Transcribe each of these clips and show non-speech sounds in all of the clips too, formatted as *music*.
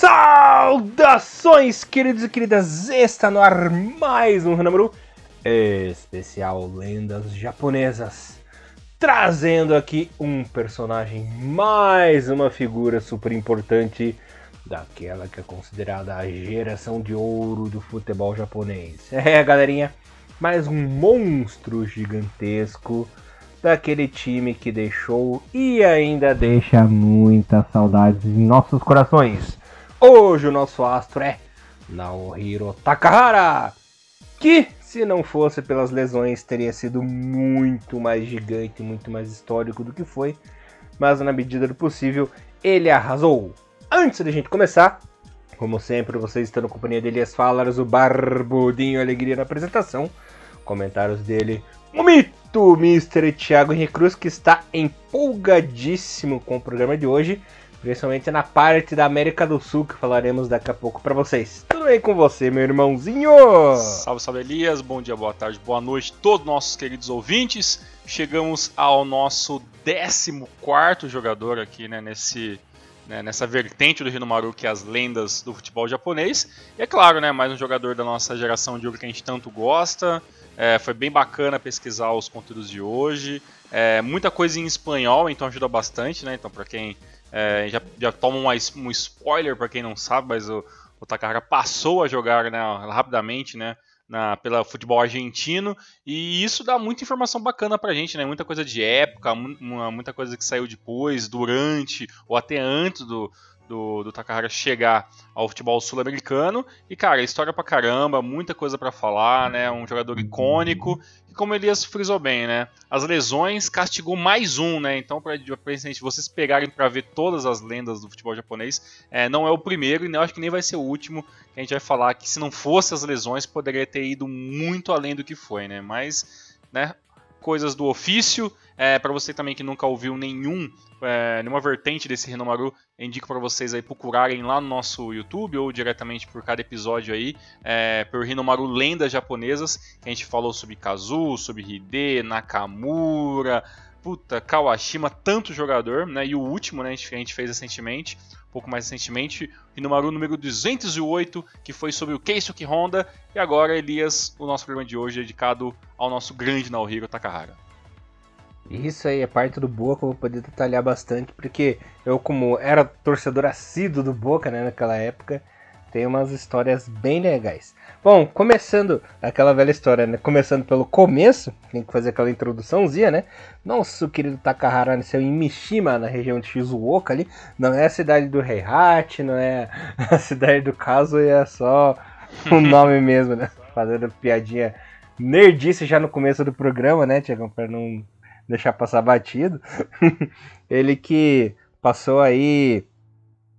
Saudações, queridos e queridas! Está no ar mais um Hanamaru especial Lendas Japonesas, trazendo aqui um personagem, mais uma figura super importante daquela que é considerada a geração de ouro do futebol japonês. *laughs* É, galerinha, mais um monstro gigantesco daquele time que deixou e ainda deixa muitas saudades em nossos corações. Hoje o nosso astro é Naohiro Takahara, que se não fosse pelas lesões teria sido muito mais gigante, muito mais histórico do que foi, mas na medida do possível ele arrasou. Antes da gente começar, como sempre, vocês estão na companhia dele as falas, o Barbudinho Alegria na apresentação, comentários dele, o mito Mr. Thiago Henrique Cruz, que está empolgadíssimo com o programa de hoje principalmente na parte da América do Sul que falaremos daqui a pouco para vocês. Tudo bem com você, meu irmãozinho? Salve, salve Elias, bom dia, boa tarde, boa noite, todos nossos queridos ouvintes. Chegamos ao nosso 14 jogador aqui, né, nesse né, nessa vertente do Hinomaru que é as lendas do futebol japonês. E é claro, né, mais um jogador da nossa geração de ouro que a gente tanto gosta. É, foi bem bacana pesquisar os conteúdos de hoje. É, muita coisa em espanhol, então ajuda bastante, né? Então, para quem é, já, já toma um, um spoiler para quem não sabe, mas o, o Takahara passou a jogar né, rapidamente né, na, pela futebol argentino e isso dá muita informação bacana pra gente, né? Muita coisa de época, muita coisa que saiu depois, durante ou até antes do, do, do Takahara chegar ao futebol sul-americano. E, cara, história pra caramba, muita coisa para falar, né? Um jogador icônico. E como Elias frisou bem, né? As lesões castigou mais um, né? Então, pra, pra vocês pegarem para ver todas as lendas do futebol japonês, é, não é o primeiro e eu acho que nem vai ser o último que a gente vai falar que se não fosse as lesões, poderia ter ido muito além do que foi, né? Mas, né? Coisas do ofício. É, para você também que nunca ouviu nenhum, é, nenhuma vertente desse Renomaru, indico para vocês aí procurarem lá no nosso YouTube ou diretamente por cada episódio aí, é, por Renomaru Lendas Japonesas, que a gente falou sobre Kazu, sobre Hide, Nakamura, puta, Kawashima, tanto jogador, né? E o último, né, a gente fez recentemente, um pouco mais recentemente, Rinomaru número 208, que foi sobre o Keisuke Honda, e agora, Elias, o nosso programa de hoje é dedicado ao nosso grande Naohiro Takahara. Isso aí é parte do Boca, eu vou poder detalhar bastante, porque eu, como era torcedor assíduo do Boca né, naquela época, tem umas histórias bem legais. Bom, começando aquela velha história, né? Começando pelo começo, tem que fazer aquela introduçãozinha, né? Nosso querido Takahara nasceu em Mishima, na região de Shizuoka ali. Não é a cidade do Heihachi, não é *laughs* a cidade do caso, é só o *laughs* nome mesmo, né? Fazendo piadinha nerdice já no começo do programa, né, Tiagão? Pra não deixar passar batido. *laughs* ele que passou aí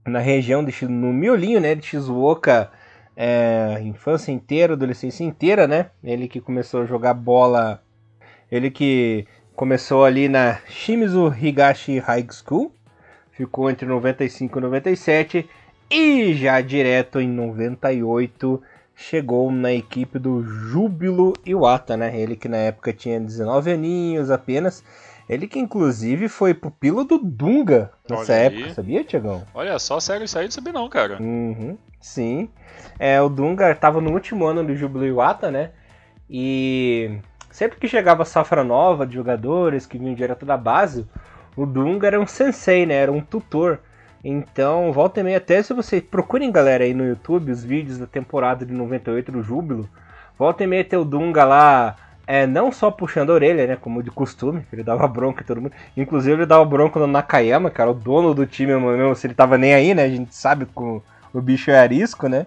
na região de no miolinho, né, de Shizuoka, é, infância inteira, adolescência inteira, né? Ele que começou a jogar bola, ele que começou ali na Shimizu Higashi High School, ficou entre 95 e 97 e já direto em 98 chegou na equipe do Júbilo Iwata, né? Ele que na época tinha 19 aninhos apenas. Ele que inclusive foi pupilo do Dunga nessa Olha época, aí. sabia, Tiagão? Olha só, sério, isso aí não sabia não, cara. Uhum, sim. É, o Dunga estava no último ano do Júbilo Iwata, né? E sempre que chegava safra nova de jogadores que vinham direto da base, o Dunga era um sensei, né? Era um tutor. Então, volta e meia, até se você procurem, galera, aí no YouTube os vídeos da temporada de 98 do Júbilo, volta e meia ter o Dunga lá, é, não só puxando a orelha, né, como de costume, ele dava bronca em todo mundo, inclusive ele dava bronca no Nakayama, cara, o dono do time mesmo, se ele tava nem aí, né, a gente sabe que o, bicho é arisco, né,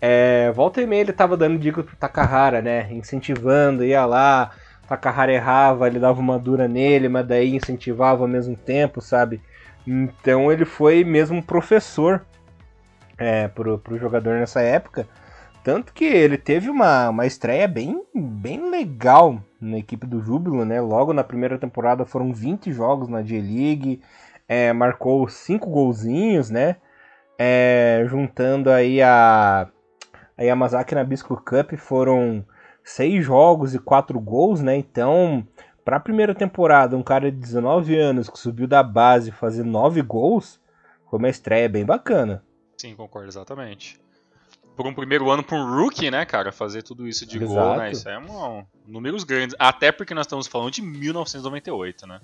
é, volta e meia ele tava dando dica pro Takahara, né, incentivando, ia lá, Takahara errava, ele dava uma dura nele, mas daí incentivava ao mesmo tempo, sabe, então ele foi mesmo professor é, pro, pro jogador nessa época. Tanto que ele teve uma, uma estreia bem, bem legal na equipe do Júbilo, né? Logo na primeira temporada foram 20 jogos na J-League, é, marcou 5 golzinhos, né? É, juntando aí a, a Yamazaki Nabisco Cup foram 6 jogos e 4 gols, né? Então para a primeira temporada, um cara de 19 anos que subiu da base fazer 9 gols, foi uma estreia bem bacana. Sim, concordo, exatamente. Por um primeiro ano para um rookie, né, cara, fazer tudo isso de Exato. gol, né? Isso é um, números grandes. Até porque nós estamos falando de 1998, né?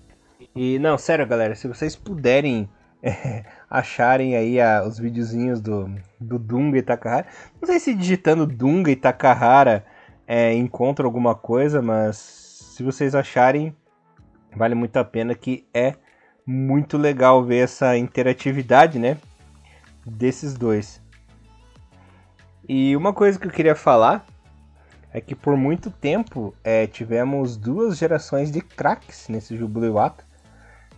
E não, sério, galera, se vocês puderem é, acharem aí a, os videozinhos do, do Dunga e Takahara, não sei se digitando Dunga e Takahara é, encontra alguma coisa, mas se vocês acharem, vale muito a pena que é muito legal ver essa interatividade, né? Desses dois. E uma coisa que eu queria falar é que por muito tempo é, tivemos duas gerações de craques nesse Jubilewato,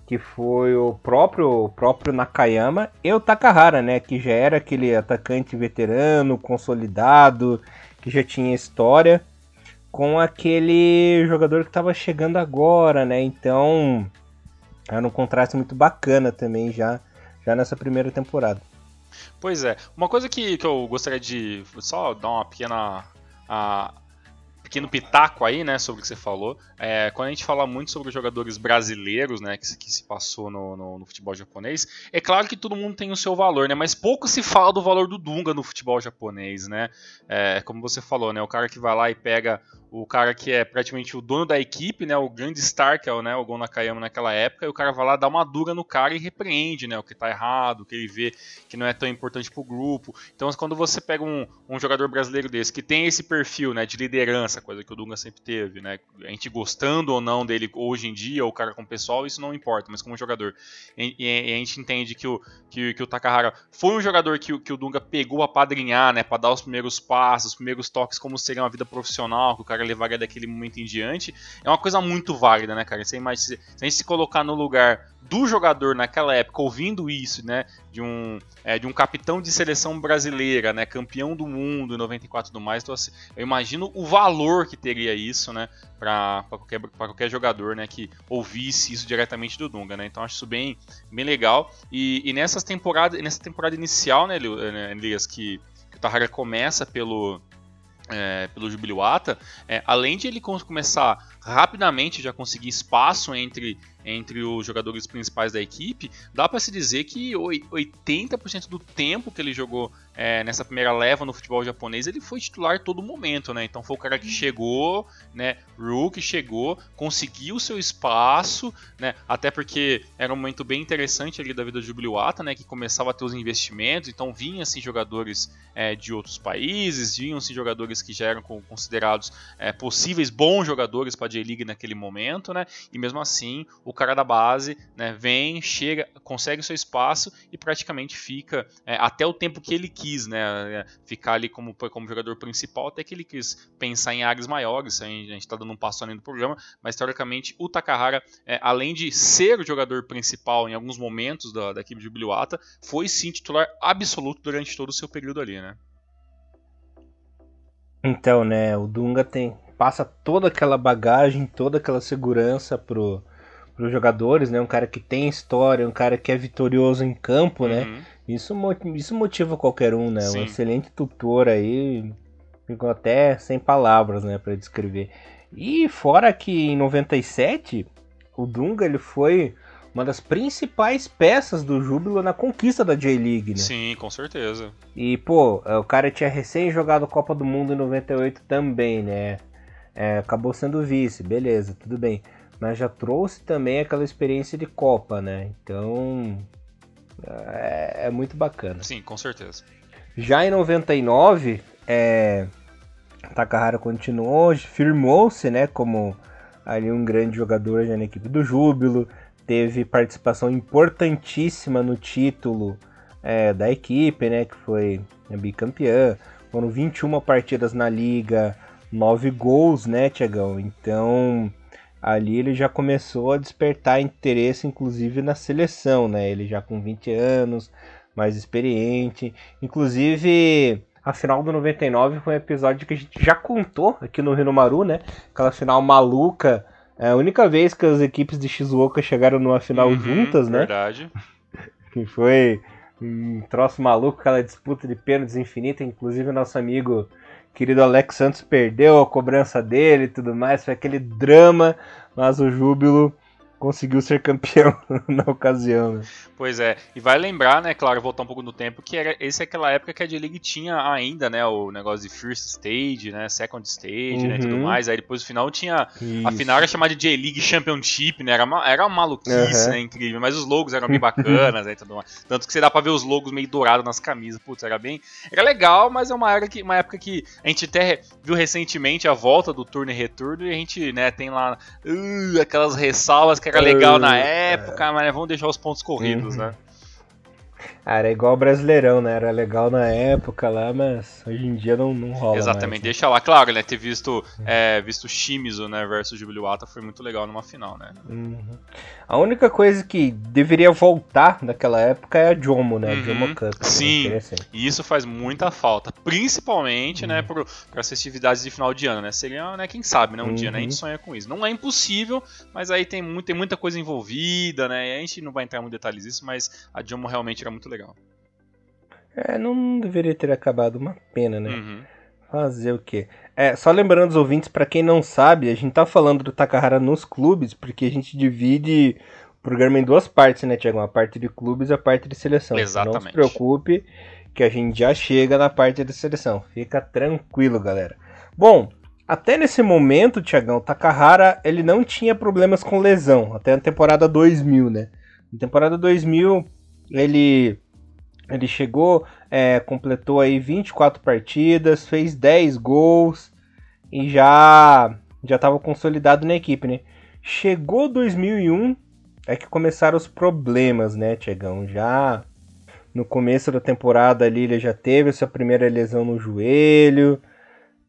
que foi o próprio, o próprio Nakayama e o Takahara, né? Que já era aquele atacante veterano, consolidado, que já tinha história, com aquele jogador que estava chegando agora, né? Então era um contraste muito bacana também já, já nessa primeira temporada. Pois é. Uma coisa que, que eu gostaria de só dar uma pequena. A, pequeno pitaco aí, né, sobre o que você falou. É, quando a gente fala muito sobre os jogadores brasileiros, né, que, que se passou no, no, no, futebol japonês, é claro que todo mundo tem o seu valor, né, mas pouco se fala do valor do Dunga no futebol japonês, né. É, como você falou, né, o cara que vai lá e pega o cara que é praticamente o dono da equipe, né, o grande star, que é o, né, o Gon Nakayama naquela época, e o cara vai lá dar uma dura no cara e repreende, né, o que tá errado, o que ele vê que não é tão importante pro grupo. Então, quando você pega um, um jogador brasileiro desse, que tem esse perfil, né, de liderança, coisa que o Dunga sempre teve, né, a gente gostando ou não dele hoje em dia, ou o cara com o pessoal, isso não importa, mas como jogador, e, e a gente entende que o, que, que, o Takahara foi um jogador que, que o Dunga pegou a padrinhar, né, para dar os primeiros passos, os primeiros toques, como seria uma vida profissional, que o cara cara levaria daquele momento em diante, é uma coisa muito válida, né, cara? Se a gente se colocar no lugar do jogador naquela época, ouvindo isso, né, de um, é, de um capitão de seleção brasileira, né, campeão do mundo em 94 e tudo mais, então, assim, eu imagino o valor que teria isso, né, para qualquer, qualquer jogador, né, que ouvisse isso diretamente do Dunga, né, então acho isso bem, bem legal, e, e nessas temporadas, nessa temporada inicial, né Elias, que, que o Tahara começa pelo é, pelo Jubiluata, é, além de ele começar rapidamente já conseguir espaço entre entre os jogadores principais da equipe, dá para se dizer que 80% do tempo que ele jogou é, nessa primeira leva no futebol japonês, ele foi titular todo momento, né? Então foi o cara que chegou, né? Rook chegou, conseguiu o seu espaço, né? Até porque era um momento bem interessante ali da vida do Jubiluata, né? Que começava a ter os investimentos, então vinham-se jogadores é, de outros países, vinham-se jogadores que já eram considerados é, possíveis bons jogadores para a J-League naquele momento, né? E mesmo assim, o cara da base, né, vem, chega, consegue o seu espaço e praticamente fica é, até o tempo que ele quis, né, é, ficar ali como, como jogador principal, até que ele quis pensar em áreas maiores. A gente está dando um passo além do programa, mas teoricamente o Takahara, é, além de ser o jogador principal em alguns momentos da, da equipe de Jubiluata, foi sim titular absoluto durante todo o seu período ali, né? Então, né, o Dunga tem passa toda aquela bagagem, toda aquela segurança pro para os jogadores, né? Um cara que tem história, um cara que é vitorioso em campo, né? uhum. né? Isso, isso motiva qualquer um, né? Sim. Um excelente tutor aí, ficou até sem palavras, né, para descrever. E fora que em 97, o Dunga ele foi uma das principais peças do Júbilo na conquista da J-League, né? Sim, com certeza. E, pô, o cara tinha recém jogado Copa do Mundo em 98 também, né? É, acabou sendo vice, beleza, tudo bem mas já trouxe também aquela experiência de Copa, né? Então é, é muito bacana. Sim, com certeza. Já em 99, é, Takahara continuou, firmou-se, né, como ali um grande jogador já na equipe do Júbilo, teve participação importantíssima no título é, da equipe, né, que foi bicampeã. Foram 21 partidas na liga, 9 gols, né, Tiagão? Então, ali ele já começou a despertar interesse, inclusive na seleção, né? Ele já com 20 anos, mais experiente. Inclusive, a final do 99 foi um episódio que a gente já contou aqui no Rinomaru, né? Aquela final maluca. É a única vez que as equipes de Shizuoka chegaram numa final uhum, juntas, né? Verdade. *laughs* Que foi um troço maluco, aquela disputa de pênaltis infinita. Inclusive, nosso amigo querido Alex Santos perdeu a cobrança dele e tudo mais, foi aquele drama, mas o Júbilo conseguiu ser campeão *laughs* na ocasião. Né? Pois é, e vai lembrar, né, claro, voltar um pouco no tempo, que era esse é aquela época que a J-League tinha ainda, né, o negócio de First Stage, né, Second Stage, uhum. né, e tudo uhum. mais, aí depois no final tinha, Isso. a final era chamada de J-League Championship, né, era uma, era uma maluquice, uhum. né, incrível, mas os logos eram bem bacanas, né, tudo mais. tanto que você dá pra ver os logos meio dourados nas camisas, putz, era bem, era legal, mas é uma época que, uma época que a gente até viu recentemente a volta do turno e retorno, e a gente, né, tem lá uh, aquelas ressalvas que era legal na é. época, mas né, vamos deixar os pontos corridos, uhum. né? Ah, era igual o Brasileirão, né? Era legal na época lá, mas hoje em dia não, não rola Exatamente, mais, né? deixa lá. Claro, né? Ter visto, é, visto Shimizu, né, versus Jubiluata foi muito legal numa final, né? Uhum. A única coisa que deveria voltar daquela época é a Jomo, né? Uhum. A Jomo Cup. Sim, e isso faz muita falta. Principalmente, né, uhum. né, para as festividades de final de ano, né? Seria, né, quem sabe, né? Um dia, né? A gente uhum. sonha com isso. Não é impossível, mas aí tem, muito, tem muita coisa envolvida, né? E a gente não vai entrar em detalhes disso, mas a Jomo realmente muito legal. É, não deveria ter acabado, uma pena, né? Uhum. Fazer o quê? É, só lembrando os ouvintes, para quem não sabe, a gente tá falando do Takahara nos clubes, porque a gente divide o programa em duas partes, né, Tiago? A parte de clubes e a parte de seleção. Exatamente. Não se preocupe, que a gente já chega na parte de seleção. Fica tranquilo, galera. Bom, até nesse momento, Tiagão, Takahara, ele não tinha problemas com lesão, até a temporada 2000, né? Na temporada 2000, ele ele chegou, é, completou aí 24 partidas, fez 10 gols e já já estava consolidado na equipe, né? Chegou 2001 é que começaram os problemas, né, Tiagão? Já no começo da temporada ali ele já teve sua primeira lesão no joelho,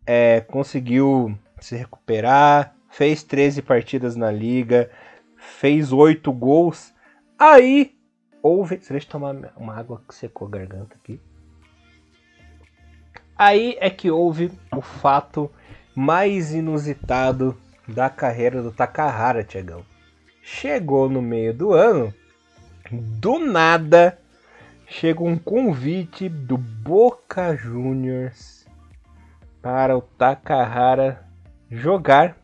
é, conseguiu se recuperar, fez 13 partidas na liga, fez 8 gols. Aí houve. Deixa eu tomar uma água que secou a garganta aqui. Aí é que houve o fato mais inusitado da carreira do Takahara, Tiagão. Chegou no meio do ano, do nada, chega um convite do Boca Juniors para o Takahara jogar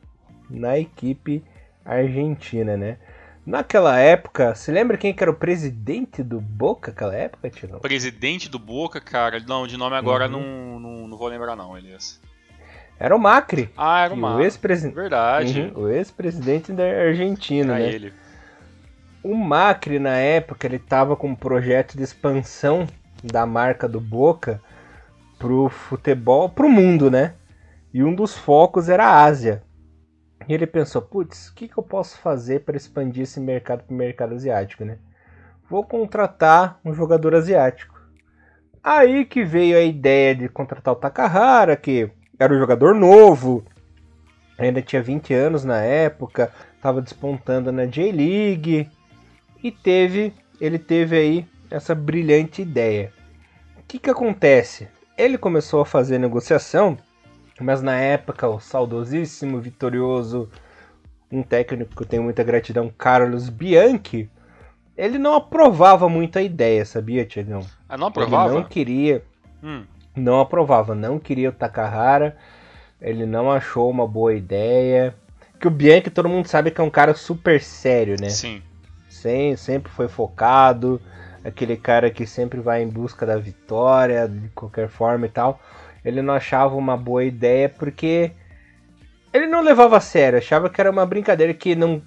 na equipe argentina, né? Naquela época, você lembra quem que era o presidente do Boca naquela época, Tino? Presidente do Boca, cara? Não, de nome agora uhum. não, não, não, vou lembrar não, Elias. Era o Macri. Ah, era o Macri. O ex-presidente. Verdade. Uhum, o ex-presidente da Argentina, era né? ele. O Macri, na época, ele tava com um projeto de expansão da marca do Boca pro futebol, pro mundo, né? E um dos focos era a Ásia. E ele pensou, putz, o que, que eu posso fazer para expandir esse mercado para o mercado asiático, né? Vou contratar um jogador asiático. Aí que veio a ideia de contratar o Takahara, que era um jogador novo, ainda tinha 20 anos na época, estava despontando na J-League e teve, ele teve aí essa brilhante ideia. O que, que acontece? Ele começou a fazer negociação mas na época, o saudosíssimo, vitorioso, um técnico que eu tenho muita gratidão, Carlos Bianchi, ele não aprovava muito a ideia, sabia, Tiagão? Ah, não aprovava? Ele não queria. Hum. Não aprovava, não queria o Takahara. Ele não achou uma boa ideia. Que o Bianchi todo mundo sabe que é um cara super sério, né? Sim. Sem, sempre foi focado. Aquele cara que sempre vai em busca da vitória, de qualquer forma e tal ele não achava uma boa ideia porque ele não levava a sério, achava que era uma brincadeira que não,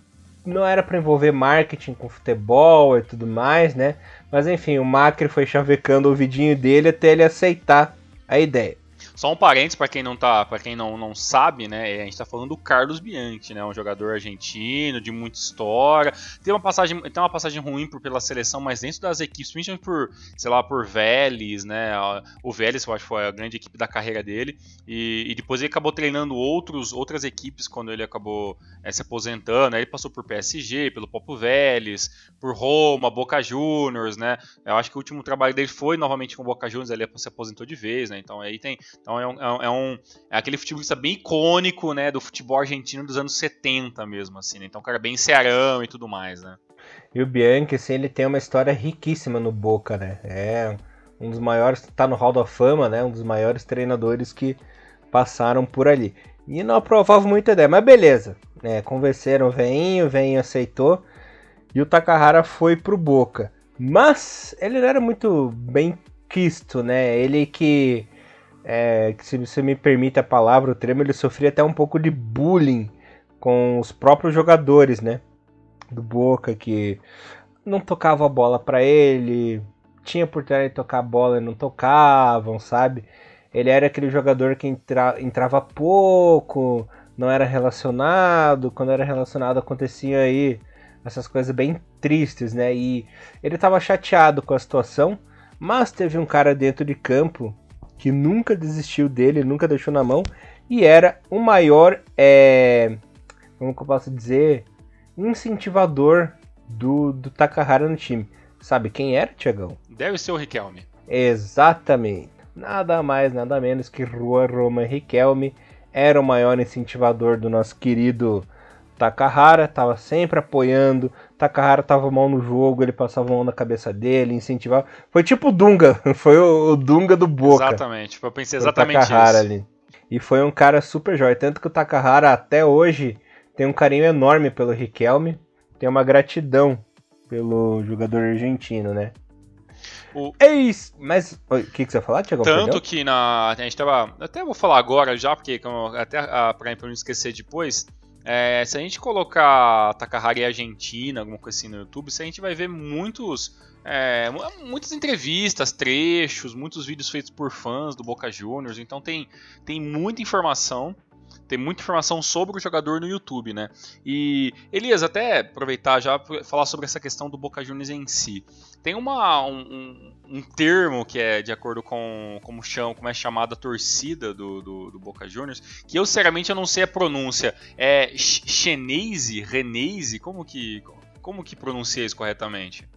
não era para envolver marketing com futebol e tudo mais, né? Mas enfim, o Macri foi chavecando o vidinho dele até ele aceitar a ideia. Só um parênteses para quem não tá, para quem não, não sabe, né? A gente tá falando do Carlos Bianchi, né? Um jogador argentino de muita história. Tem uma passagem, tem uma passagem ruim por, pela seleção, mas dentro das equipes, principalmente por, sei lá, por Vélez, né? O Vélez, eu acho que foi a grande equipe da carreira dele. E, e depois ele acabou treinando outros, outras equipes quando ele acabou é, se aposentando. Aí ele passou por PSG, pelo Popo Vélez, por Roma, Boca Juniors, né? Eu acho que o último trabalho dele foi novamente com o Boca Juniors, ele se aposentou de vez, né? Então aí tem então é um, é um é aquele futebolista bem icônico, né, do futebol argentino dos anos 70 mesmo, assim, né? Então, cara bem cearão e tudo mais, né? E o Bianchi, assim, ele tem uma história riquíssima no Boca, né? É um dos maiores, tá no Hall da Fama, né? Um dos maiores treinadores que passaram por ali. E não aprovava muita ideia, mas beleza. É, convenceram o veinho, o veinho aceitou e o Takahara foi pro Boca. Mas ele não era muito bem quisto, né? Ele que, é, que se você me permite a palavra, o termo, ele sofria até um pouco de bullying com os próprios jogadores, né? Do Boca que não tocava a bola para ele, tinha por de tocar a bola e não tocavam, sabe? Ele era aquele jogador que entra, entrava pouco, não era relacionado, quando era relacionado acontecia aí essas coisas bem tristes, né? E ele estava chateado com a situação, mas teve um cara dentro de campo que nunca desistiu dele, nunca deixou na mão e era o maior, é, como que eu posso dizer, incentivador do, do Takahara no time. Sabe quem era, Tiagão? Deve ser o Riquelme. Exatamente. Nada mais, nada menos que Juan Roma Riquelme era o maior incentivador do nosso querido Takahara, estava sempre apoiando. Takahara tava mal no jogo, ele passava a mão na cabeça dele, incentivava. Foi tipo o Dunga, *laughs* foi o, o Dunga do Boca. Exatamente, eu pensei exatamente Takahara isso. ali. E foi um cara super jóia, tanto que o Takahara até hoje tem um carinho enorme pelo Riquelme, tem uma gratidão pelo jogador argentino, né? O... Eis! Mas o que, que você ia falar, Tiago? Tanto que na. A gente tava. Até vou falar agora já, porque até ah, pra, pra não esquecer depois. É, se a gente colocar Takahari Argentina, alguma coisa assim no YouTube, a gente vai ver muitos, é, muitas entrevistas, trechos, muitos vídeos feitos por fãs do Boca Juniors. Então tem, tem muita informação tem muita informação sobre o jogador no YouTube, né? E Elias, até aproveitar já falar sobre essa questão do Boca Juniors em si. Tem uma, um, um, termo que é de acordo com como, chama, como é chamada a torcida do, do, do, Boca Juniors, que eu sinceramente eu não sei a pronúncia. É chenese, renese, como que como que pronuncia isso corretamente?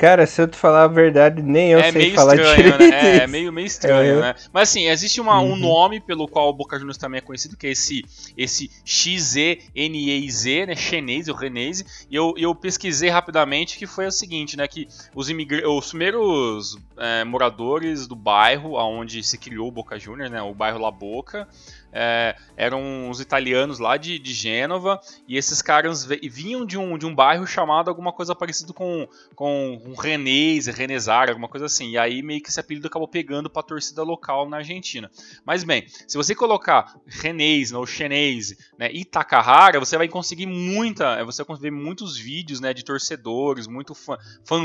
Cara, se eu te falar a verdade, nem eu é sei falar estranho, direito. Né? É, meio, meio estranho, é. né? Mas assim, existe uma, uhum. um nome pelo qual o Boca Juniors também é conhecido, que é esse, esse X-E-N-E-I-Z, né? Chinese, o renese. E eu, eu pesquisei rapidamente que foi o seguinte, né? Que os, imigr... os primeiros é, moradores do bairro onde se criou o Boca Juniors, né? O bairro La Boca, é, eram os italianos lá de, de Gênova, e esses caras vinham de um, de um bairro chamado alguma coisa parecido com, com um Renesar, alguma coisa assim. E aí meio que esse apelido acabou pegando para a torcida local na Argentina. Mas bem, se você colocar Renese ou Chenese né, e Takahara, você vai conseguir muita, você vai conseguir muitos vídeos né, de torcedores, muito fã,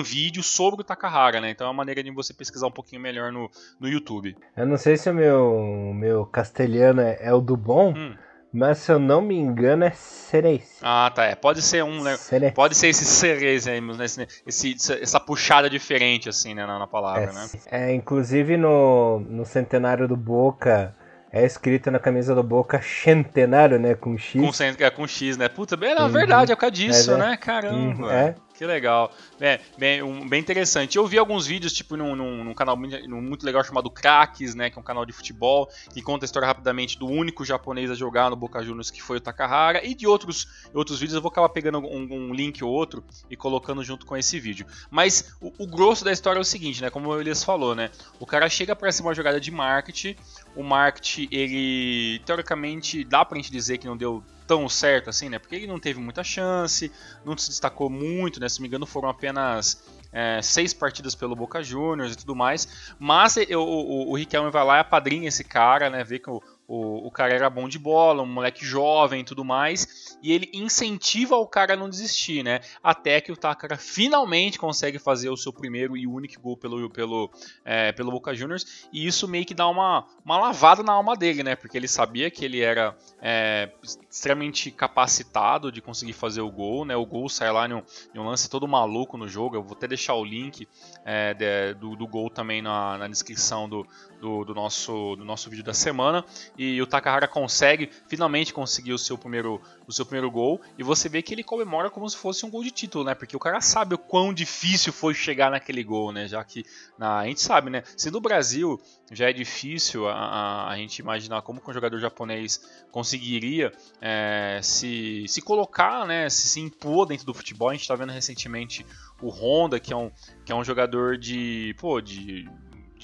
vídeo sobre o Takahara, né? Então é uma maneira de você pesquisar um pouquinho melhor no, no YouTube. Eu não sei se o meu, meu castelhano é é, o do bom, hum. mas se eu não me engano é Cereis. Ah, tá. É. Pode ser um, né? Cereis. Pode ser esse Cereis aí, né? esse, esse, essa puxada diferente, assim, né, na, na palavra, é, né? É, inclusive no, no centenário do Boca é escrito na camisa do Boca Centenário, né? Com X. Com, é, com X, né? Puta, é, uhum. verdade, é por causa disso, é, né? Caramba. Uhum, é. Que legal. É, bem, um, bem interessante. Eu vi alguns vídeos, tipo, num, num, num canal muito, muito, legal chamado Cracks, né? Que é um canal de futebol, que conta a história rapidamente do único japonês a jogar no Boca Juniors, que foi o Takahara, e de outros, outros vídeos. Eu vou acabar pegando um, um link ou outro e colocando junto com esse vídeo. Mas o, o, grosso da história é o seguinte, né? Como o Elias falou, né? O cara chega para ser uma jogada de marketing. O marketing, ele, teoricamente, dá pra gente dizer que não deu tão certo assim, né? Porque ele não teve muita chance, não se destacou muito, né? Se me engano, foram apenas é, seis partidas pelo Boca Juniors e tudo mais. Mas eu, o, o Riquelme vai lá e apadrinha esse cara, né? Vê que o, o, o cara era bom de bola, um moleque jovem e tudo mais, e ele incentiva o cara a não desistir, né? Até que o Takara finalmente consegue fazer o seu primeiro e único gol pelo, pelo, é, pelo Boca Juniors, e isso meio que dá uma, uma lavada na alma dele, né? Porque ele sabia que ele era é, extremamente capacitado de conseguir fazer o gol, né? O gol sai lá em um, em um lance todo maluco no jogo, eu vou até deixar o link é, de, do, do gol também na, na descrição do, do, do, nosso, do nosso vídeo da semana. E o Takahara consegue, finalmente conseguir o seu primeiro, o seu primeiro gol. E você vê que ele comemora como se fosse um gol de título, né? Porque o cara sabe o quão difícil foi chegar naquele gol, né? Já que na, a gente sabe, né? Se no Brasil já é difícil a, a, a gente imaginar como que um jogador japonês conseguiria é, se, se colocar, né? Se, se impor dentro do futebol. A gente está vendo recentemente o Honda, que é um, que é um jogador de, pô, de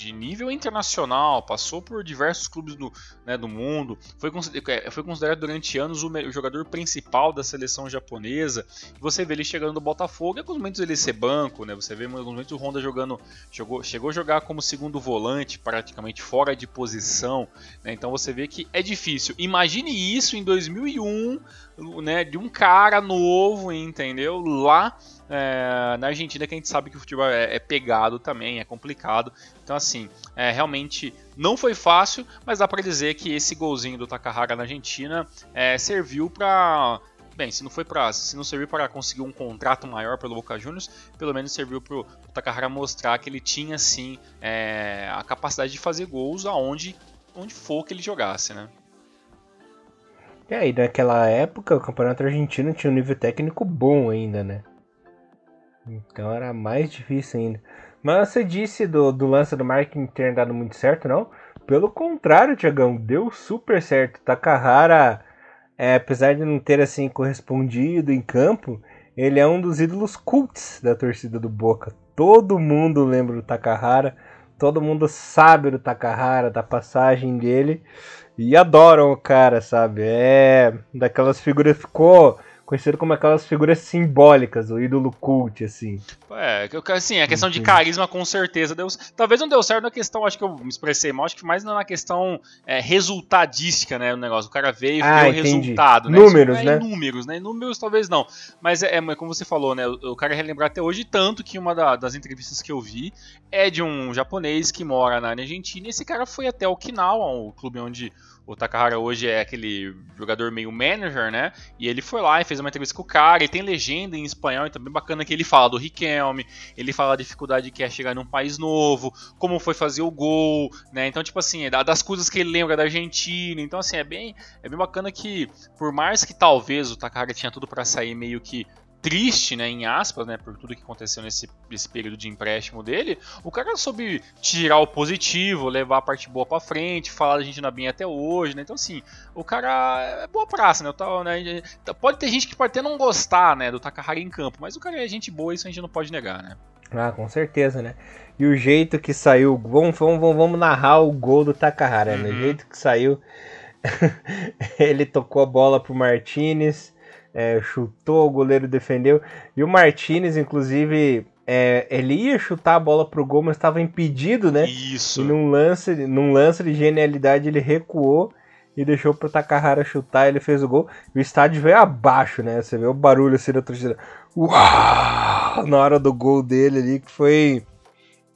de nível internacional, passou por diversos clubes do, né, do mundo, foi, é, foi considerado durante anos o, o, jogador principal da seleção japonesa. Você vê ele chegando no Botafogo, em alguns momentos ele ser banco, né? Você vê em alguns momentos o Honda jogando, chegou, chegou a jogar como segundo volante, praticamente fora de posição, né? Então você vê que é difícil. Imagine isso em 2001, né, de um cara novo, entendeu? Lá é, na Argentina que a gente sabe que o futebol é, é pegado também, é complicado. Então, assim, é, realmente não foi fácil, mas dá para dizer que esse golzinho do Takahara na Argentina é, serviu para bem, se não foi para, se não serviu para conseguir um contrato maior pelo Boca Juniors, pelo menos serviu para o Takahara mostrar que ele tinha sim é, a capacidade de fazer gols aonde onde for que ele jogasse, né? É, e naquela época o campeonato argentino tinha um nível técnico bom ainda, né? Então era mais difícil ainda. Mas você disse do, do lance do marketing ter dado muito certo, não? Pelo contrário, Tiagão, deu super certo. Takahara, é, apesar de não ter assim correspondido em campo, ele é um dos ídolos cults da torcida do Boca. Todo mundo lembra do Takahara, todo mundo sabe do Takahara, da passagem dele e adoram o cara, sabe? É daquelas figuras ficou conhecido como aquelas figuras simbólicas, o ídolo cult, assim. É, assim, a questão de carisma com certeza deu. Talvez não deu certo na questão, acho que eu me expressei mal, acho que mais na questão é, resultadística, né? O negócio. O cara veio e ah, deu entendi. resultado, né? Números, é, né? Números, né? Números talvez não. Mas é, é como você falou, né? O, o cara relembrar até hoje, tanto que uma da, das entrevistas que eu vi é de um japonês que mora na Argentina. E esse cara foi até Okinawa, o clube onde o Takahara hoje é aquele jogador meio manager, né? E ele foi lá e fez uma entrevista com o cara. Ele tem legenda em espanhol, então é bem bacana que ele fala do Riquelme, ele fala da dificuldade que é chegar num país novo, como foi fazer o gol, né? Então, tipo assim, é das coisas que ele lembra da Argentina. Então, assim, é bem, é bem bacana que, por mais que talvez o Takahara tinha tudo para sair meio que triste, né, em aspas, né, por tudo que aconteceu nesse, nesse período de empréstimo dele, o cara soube tirar o positivo, levar a parte boa para frente, falar da gente na bem até hoje, né? Então assim, o cara é boa praça, né? Tô, né? Pode ter gente que pode até não gostar, né, do Takahari em campo, mas o cara é gente boa, isso a gente não pode negar, né? Ah, com certeza, né? E o jeito que saiu, vamos, vamos, vamos narrar o gol do Takahara, uhum. né? O uhum. jeito que saiu, *laughs* ele tocou a bola pro Martinez, é, chutou, o goleiro defendeu. E o Martinez, inclusive, é, ele ia chutar a bola pro gol, mas estava impedido, né? Isso. E num lance, num lance de genialidade, ele recuou e deixou pro Takahara chutar, ele fez o gol. E o estádio veio abaixo, né? Você vê o barulho assim da torcida. Uau! Na hora do gol dele ali, que foi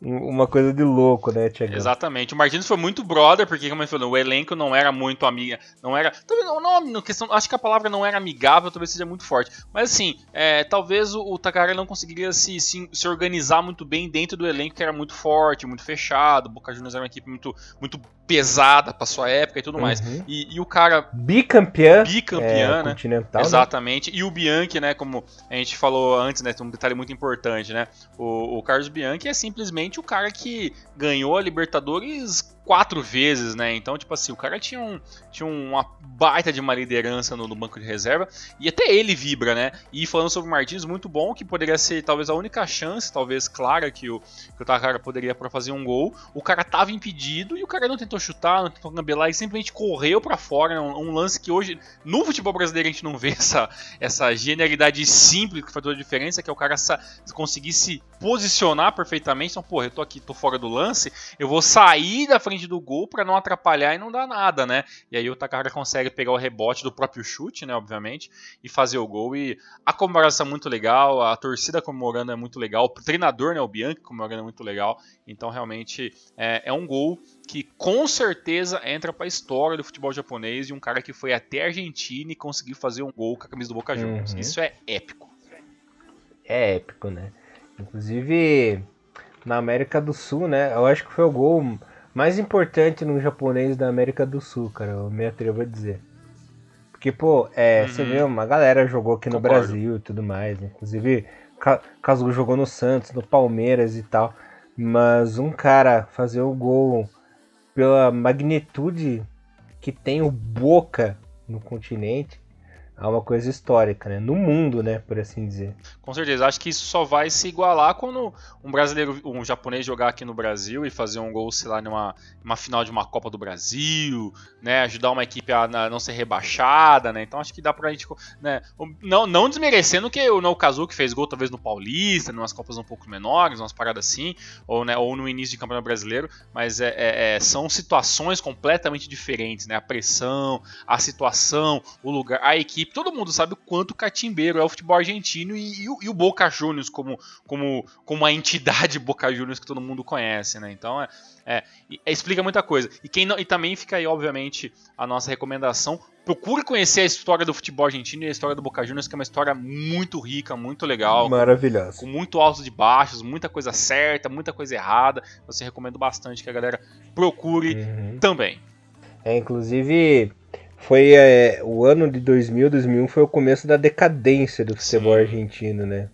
uma coisa de louco, né, Thiago? Exatamente. O Martins foi muito brother, porque, como ele falou, o elenco não era muito amiga. Não era. Não, não, questão, acho que a palavra não era amigável, talvez seja muito forte. Mas assim, é, talvez o, o não conseguiria se, se, se, organizar muito bem dentro do elenco, que era muito forte, muito fechado. O Boca Juniors era uma equipe muito, muito pesada pra sua época e tudo mais. Uhum. E, e, o cara. Bicampeã. Bicampeã, é, né? Continental. Né? Exatamente. Né? E o Bianchi, né? Como a gente falou antes, né? Um detalhe muito importante, né? O, o Carlos Bianchi é simplesmente o cara que ganhou a Libertadores quatro vezes, né? Então, tipo assim, o cara tinha, um, tinha uma baita de uma liderança no, no, banco de reserva e até ele vibra, né? E falando sobre o Martins, muito bom, que poderia ser talvez a única chance, talvez clara, que o, que o Takara poderia para fazer um gol. O cara tava impedido e o cara não tentou chutar, não tentou gambelar e simplesmente correu para fora. Né? Um, um, lance que hoje, no futebol brasileiro, a gente não vê essa, essa genialidade simples que faz toda a diferença, que é o cara conseguir se posicionar perfeitamente. Então, porra, eu tô aqui, tô fora do lance, eu vou sair da frente frente do gol para não atrapalhar e não dar nada, né? E aí o Takahara consegue pegar o rebote do próprio chute, né, obviamente, e fazer o gol. E a comemoração é muito legal, a torcida comemorando é muito legal, o treinador, né, o Bianchi, comemorando é muito legal. Então, realmente, é, é um gol que com certeza entra para a história do futebol japonês e um cara que foi até a Argentina e conseguiu fazer um gol com a camisa do Boca Juniors. Uhum. Isso é épico. É épico, né? Inclusive, na América do Sul, né? Eu acho que foi o gol mais importante no japonês da América do Sul, cara, eu me atrevo a dizer. Porque, pô, é, uhum. você vê, uma galera jogou aqui no Concordo. Brasil e tudo mais, né? inclusive Caso jogou no Santos, no Palmeiras e tal. Mas um cara fazer o gol pela magnitude que tem o Boca no continente, a uma coisa histórica, né? No mundo, né? Por assim dizer. Com certeza. Acho que isso só vai se igualar quando um brasileiro, um japonês jogar aqui no Brasil e fazer um gol, sei lá, numa uma final de uma Copa do Brasil, né? Ajudar uma equipe a não ser rebaixada, né? Então acho que dá pra gente, né? Não, não desmerecendo que o Nokazu que fez gol talvez no Paulista, em umas Copas um pouco menores, umas paradas assim, ou, né, ou no início de campeonato brasileiro, mas é, é, é, são situações completamente diferentes, né? A pressão, a situação, o lugar, a equipe, todo mundo sabe o quanto catimbeiro é o futebol argentino e, e, o, e o, Boca Juniors como, como, como a entidade *laughs* Boca Juniors que todo mundo conhece, né? Então é, é, explica muita coisa. E, quem não, e também fica aí, obviamente, a nossa recomendação. Procure conhecer a história do futebol argentino e a história do Boca Juniors, que é uma história muito rica, muito legal. Maravilhosa. Com, com muito altos e baixos, muita coisa certa, muita coisa errada. Você recomendo bastante que a galera procure uhum. também. É, inclusive, foi é, o ano de 2000, 2001 foi o começo da decadência do futebol Sim. argentino, né?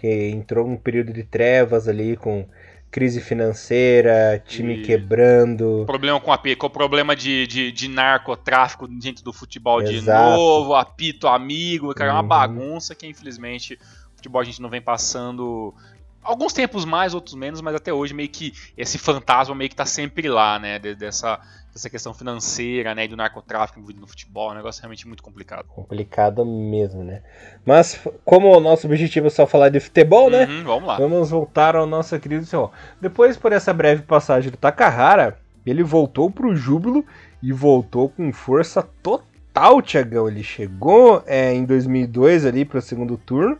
Que entrou um período de trevas ali com crise financeira, time e... quebrando. Problema com a com o problema de, de, de, narcotráfico dentro do futebol Exato. de novo, apito amigo, cara, é uma uhum. bagunça que infelizmente o futebol a gente não vem passando. Alguns tempos mais, outros menos, mas até hoje meio que esse fantasma meio que tá sempre lá, né? Dessa, essa questão financeira, né, do narcotráfico envolvido no futebol, é um negócio realmente muito complicado. Complicado mesmo, né? Mas como o nosso objetivo é só falar de futebol, né? uhum, né? Vamos lá. Vamos voltar ao nosso querido senhor. Depois por essa breve passagem do Takahara, ele voltou pro júbilo e voltou com força total, Tiagão. Ele chegou é, em 2002 ali para o segundo turno,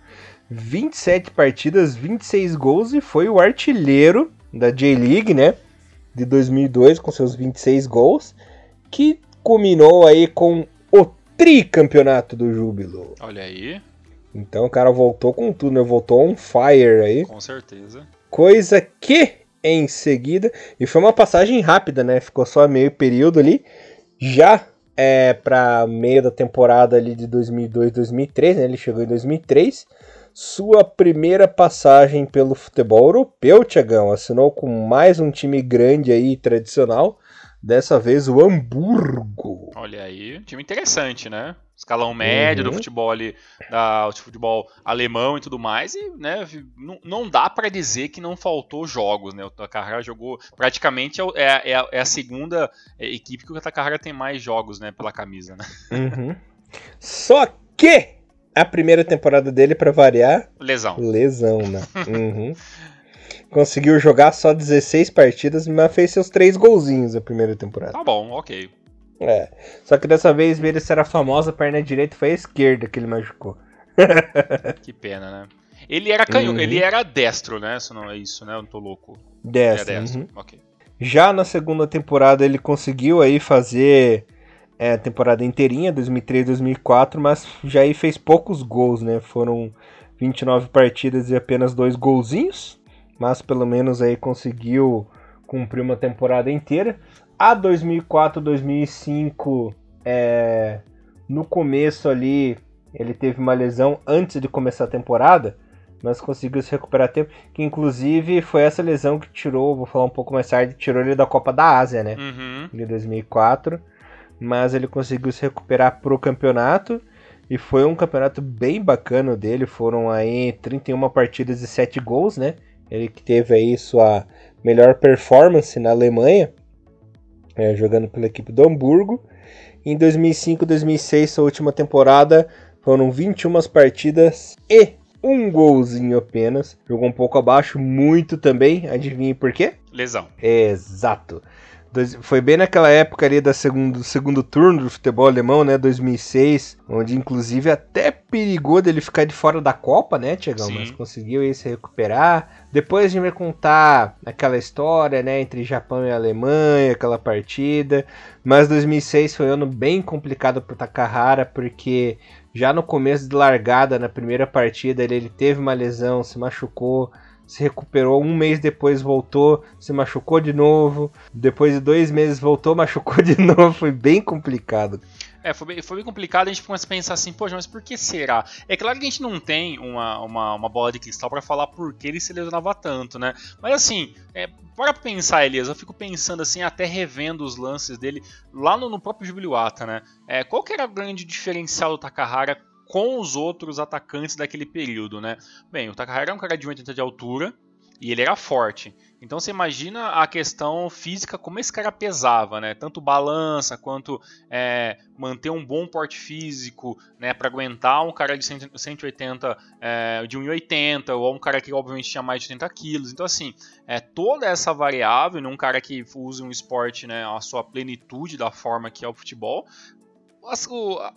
27 partidas, 26 gols e foi o artilheiro da J-League, né? De 2002 com seus 26 gols, que culminou aí com o tricampeonato do Júbilo. Olha aí. Então o cara voltou com tudo, né? Voltou on fire aí. Com certeza. Coisa que em seguida, e foi uma passagem rápida, né? Ficou só meio período ali. Já é para meio da temporada ali de 2002, 2003, né? Ele chegou em 2003 sua primeira passagem pelo futebol europeu, Tiagão. Assinou com mais um time grande aí, tradicional. Dessa vez o Hamburgo. Olha aí, time interessante, né? Escalão médio uhum. do futebol ali, da, do futebol alemão e tudo mais. E né, não, não dá para dizer que não faltou jogos, né? O Takahara jogou praticamente é, é, é, é a segunda equipe que o Takahara tem mais jogos, né? Pela camisa, né? Uhum. Só que a primeira temporada dele, para variar. Lesão. Lesão, né? *laughs* Uhum. Conseguiu jogar só 16 partidas, mas fez seus três golzinhos na primeira temporada. Tá bom, ok. É. Só que dessa vez, se era famosa, a perna direita foi a esquerda que ele machucou. *laughs* que pena, né? Ele era canhoto, uhum. ele era destro, né? Se não é isso, né? Eu não tô louco. Destro. É destro. Uhum. ok. Já na segunda temporada ele conseguiu aí fazer é, a temporada inteirinha, 2003 2004, mas já aí fez poucos gols, né? Foram 29 partidas e apenas dois golzinhos, mas pelo menos aí conseguiu cumprir uma temporada inteira. A 2004 2005, é, no começo ali, ele teve uma lesão antes de começar a temporada, mas conseguiu se recuperar tempo. Que inclusive foi essa lesão que tirou, vou falar um pouco mais tarde, tirou ele da Copa da Ásia, né? Uhum. De 2004 mas ele conseguiu se recuperar pro campeonato e foi um campeonato bem bacana dele. Foram aí 31 partidas e 7 gols, né? Ele que teve aí sua melhor performance na Alemanha, é, jogando pela equipe do Hamburgo. Em 2005 2006, sua última temporada, foram 21 partidas e um golzinho apenas. Jogou um pouco abaixo, muito também. Adivinhe por quê? Lesão. Exato. Foi bem naquela época ali da segundo, do segundo turno do futebol alemão, né? 2006, onde inclusive até perigou dele ficar de fora da Copa, né, Tiagão? Mas conseguiu aí se recuperar. Depois gente vai contar aquela história, né, entre Japão e Alemanha, aquela partida. Mas 2006 foi um ano bem complicado pro Takahara, porque já no começo de largada, na primeira partida, ele, ele teve uma lesão, se machucou se recuperou, um mês depois voltou, se machucou de novo, depois de dois meses voltou, *laughs* machucou de novo, foi bem complicado. É, foi bem, foi bem complicado, a gente começa a pensar assim, poxa, mas por que será? É claro que a gente não tem uma, uma, uma bola de cristal para falar por que ele se lesionava tanto, né? Mas assim, é, para pensar, Elias, eu fico pensando assim, até revendo os lances dele lá no, no próprio Jubiluata, né? É, qual que era o grande diferencial do Takahara com os outros atacantes daquele período, né? Bem, o Takahara é um cara de 1,80 de altura e ele era forte. Então você imagina a questão física, como esse cara pesava, né? Tanto balança quanto é, manter um bom porte físico, né? Para aguentar um cara de 180, é, de 1,80 ou um cara que obviamente tinha mais de 80 quilos. Então assim, é, toda essa variável num cara que usa um esporte, né? A sua plenitude da forma que é o futebol, as,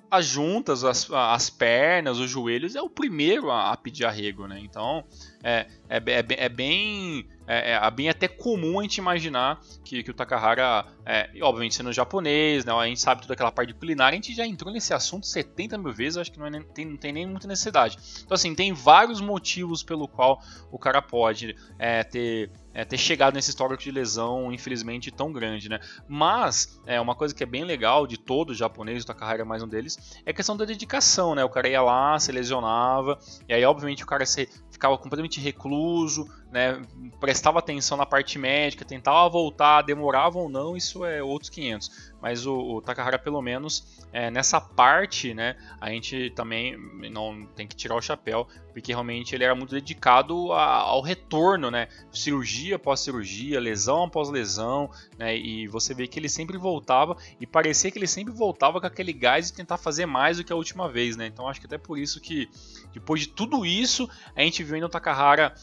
as juntas, as, as pernas, os joelhos é o primeiro a, a pedir arrego, né? Então é, é, é, é bem é, é, bem até comum a gente imaginar que, que o Takahara, é, obviamente sendo japonês, né, a gente sabe toda aquela parte de culinária, a gente já entrou nesse assunto 70 mil vezes, acho que não, é, tem, não tem nem muita necessidade. Então, assim, tem vários motivos pelo qual o cara pode é, ter é, ter chegado nesse histórico de lesão, infelizmente, tão grande, né? Mas, é, uma coisa que é bem legal de todo japonês, o Takahara é mais um deles, é a questão da dedicação, né? O cara ia lá, se lesionava, e aí, obviamente, o cara se, ficava completamente recluso, né? Prestava atenção na parte médica, tentava voltar, demorava ou não, isso é outros 500. Mas o, o Takahara, pelo menos, é, nessa parte, né? A gente também não tem que tirar o chapéu, porque realmente ele era muito dedicado a, ao retorno, né? Cirurgia após cirurgia, lesão após lesão, né? E você vê que ele sempre voltava e parecia que ele sempre voltava com aquele gás de tentar fazer mais do que a última vez, né? Então acho que até por isso que depois de tudo isso a gente viu ainda o Takahara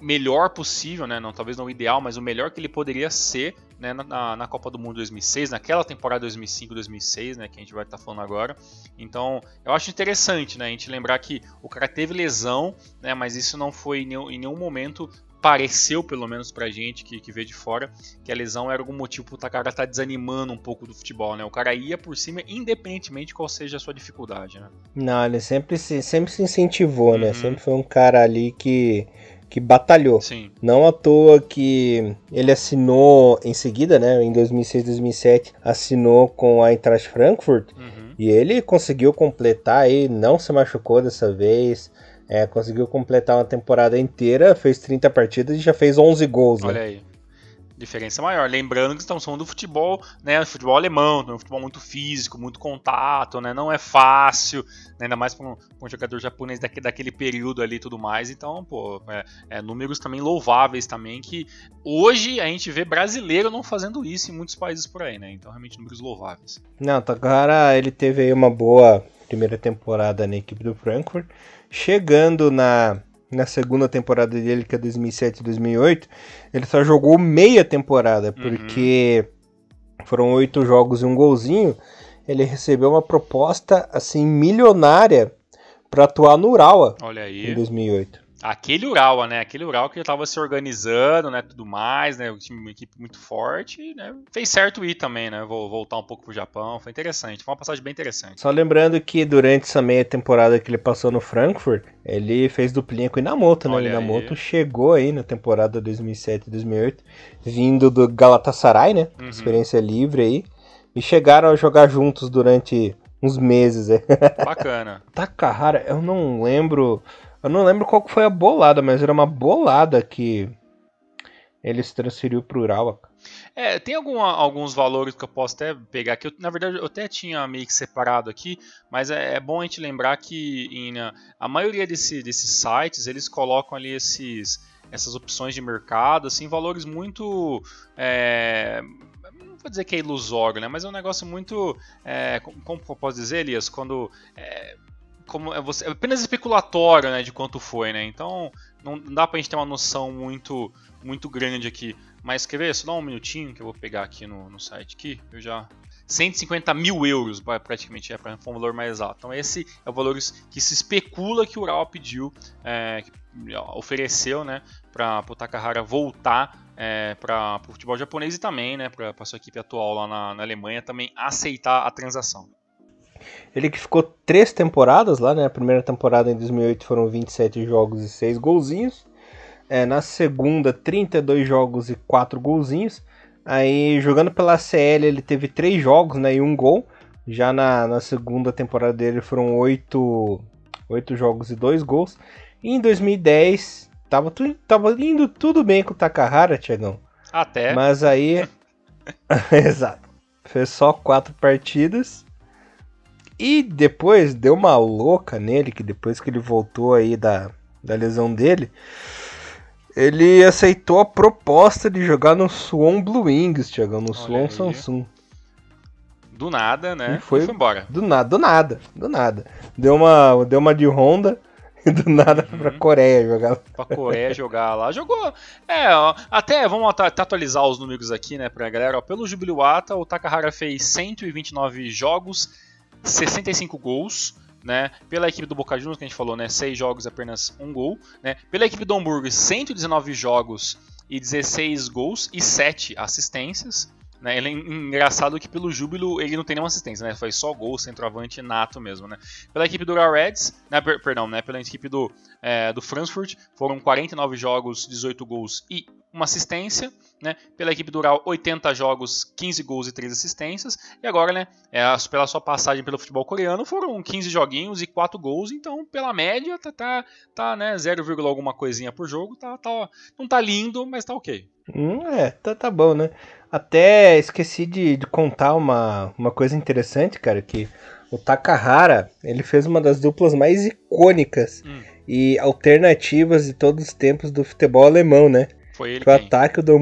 melhor possível, né? Não, talvez não o ideal, mas o melhor que ele poderia ser né, na, na, Copa do Mundo 2006, naquela temporada 2005-2006, né, que a gente vai estar tá falando agora. Então, eu acho interessante, né, a gente lembrar que o cara teve lesão, né, mas isso não foi em nenhum, em nenhum momento pareceu, pelo menos pra gente que, que vê de fora, que a lesão era algum motivo pro estar tá desanimando um pouco do futebol, né? O cara ia por cima, independentemente qual seja a sua dificuldade, né? Não, ele sempre se, sempre se incentivou, né? uhum. né? Sempre foi um cara ali que que batalhou. Sim. Não à toa que ele assinou em seguida, né, em 2006, 2007, assinou com a Eintracht Frankfurt uhum. e ele conseguiu completar aí, não se machucou dessa vez. É, conseguiu completar uma temporada inteira, fez 30 partidas e já fez 11 gols. Né? Olha né? aí diferença maior. Lembrando que estamos falando do futebol, né? Futebol alemão, um futebol muito físico, muito contato, né? Não é fácil, né? ainda mais para um, um, jogador japonês daquele, daquele período ali e tudo mais. Então, pô, é, é, números também louváveis também que hoje a gente vê brasileiro não fazendo isso em muitos países por aí, né? Então, realmente números louváveis. Não, Takahara, ele teve aí uma boa primeira temporada na equipe do Frankfurt, chegando na na segunda temporada dele, que é 2007 e 2008, ele só jogou meia temporada, uhum. porque uhum. foram oito jogos e um golzinho. Ele recebeu uma proposta assim milionária para atuar no Urawa Olha aí. em 2008. Aquele Ural, né? Aquele Ural que já estava se organizando, né? Tudo mais, né? O time, uma equipe muito forte, né? Fez certo ir também, né? Vou voltar um pouco pro Japão, foi interessante, foi uma passagem bem interessante. Só lembrando que durante essa meia temporada que ele passou no Frankfurt, ele fez duplinha com o Inamoto, né? Olha o Inamoto aí. chegou aí na temporada 2007 2008, vindo do Galatasaray, né? Uhum. Experiência livre aí. E chegaram a jogar juntos durante uns meses. *laughs* Bacana. Takahara, eu não lembro eu não lembro qual foi a bolada, mas era uma bolada que ele se transferiu pro Urawa. É, tem alguma, alguns valores que eu posso até pegar aqui. Eu, na verdade, eu até tinha meio que separado aqui, mas é, é bom a gente lembrar que em, a maioria desse, desses sites eles colocam ali esses, essas opções de mercado, assim, valores muito. É, não vou dizer que é ilusório, né? Mas é um negócio muito. É, como, como posso dizer, Elias? Quando. Como é, você, é apenas especulatório, né, de quanto foi, né? Então não dá pra gente ter uma noção muito muito grande aqui. Mas quer ver? Só dá um minutinho que eu vou pegar aqui no, no site aqui. Eu já 150 mil euros, praticamente, é para um valor mais alto. Então esse é o valor que se especula que o Ural pediu, é, ofereceu, né, para o Takahara voltar é, para o futebol japonês e também, né, para sua equipe atual lá na, na Alemanha também aceitar a transação. Ele que ficou três temporadas lá, né? A primeira temporada em 2008 foram 27 jogos e 6 golzinhos. É, na segunda, 32 jogos e 4 golzinhos. Aí, jogando pela CL, ele teve 3 jogos né, e um gol. Já na, na segunda temporada dele foram oito, oito jogos e dois gols. E em 2010 tava, tu, tava indo tudo bem com o Takahara, Tiagão. Até. Mas aí. *laughs* Exato. Fez só quatro partidas. E depois deu uma louca nele, que depois que ele voltou aí da, da lesão dele, ele aceitou a proposta de jogar no Swan Blue Wings, Thiago, no Swan Samsung. Do nada, né? E foi, e foi embora. Do nada, do nada, do nada. Deu uma, deu uma de Honda *laughs* e do nada uhum. pra Coreia jogar. Pra Coreia jogar lá. Jogou. É, ó, até vamos atualizar os números aqui, né, pra galera. Ó, pelo Jubiluata, o Takahara fez 129 jogos, 65 gols né? Pela equipe do Boca Juniors, que a gente falou, né? 6 jogos apenas um gol, né? Pela equipe do Hamburgo, 119 jogos e 16 gols e 7 assistências. Né, ele é engraçado que pelo Júbilo ele não tem nenhuma assistência, né? Foi só gol, centroavante nato mesmo, né? Pela equipe do Reds, né, per, perdão, né? Pela equipe do, é, do Frankfurt, foram 49 jogos, 18 gols e uma assistência. Né? Pela equipe do Ural, 80 jogos, 15 gols e 3 assistências. E agora, né, é, pela sua passagem pelo futebol coreano, foram 15 joguinhos e 4 gols. Então, pela média, tá, tá, tá né, 0, alguma coisinha por jogo. Tá, tá, não tá lindo, mas tá ok. Hum, é, tá, tá bom, né? Até esqueci de, de contar uma, uma coisa interessante, cara, que o Takahara, ele fez uma das duplas mais icônicas hum. e alternativas de todos os tempos do futebol alemão, né? Foi ele que o ataque do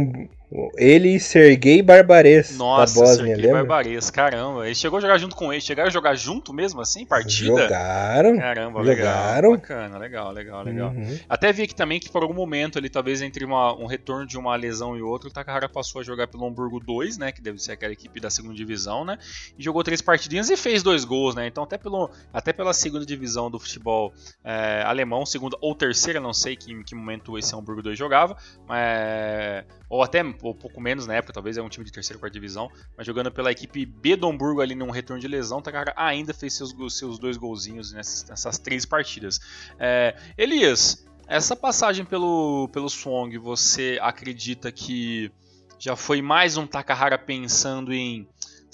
ele e Sergei Barbares Nossa, da Bósnia, Sergei lembra? Barbares, caramba. Ele chegou a jogar junto com ele. Chegaram a jogar junto mesmo, assim, partida? Jogaram. Caramba, jogaram. legal. Bacana, legal, legal, legal. Uhum. Até vi aqui também que por algum momento ali, talvez entre uma, um retorno de uma lesão e outro, o Takahara passou a jogar pelo Hamburgo 2, né? Que deve ser aquela equipe da segunda divisão, né? E jogou três partidinhas e fez dois gols, né? Então até, pelo, até pela segunda divisão do futebol é, alemão, segunda ou terceira, não sei que, em que momento esse Hamburgo 2 jogava, mas, ou até ou pouco menos na época, talvez é um time de terceira quarta divisão, mas jogando pela equipe B do Hamburgo ali num retorno de lesão, Takahara ainda fez seus, seus dois golzinhos nessas, nessas três partidas. É, Elias, essa passagem pelo, pelo Swong, você acredita que já foi mais um Takahara pensando em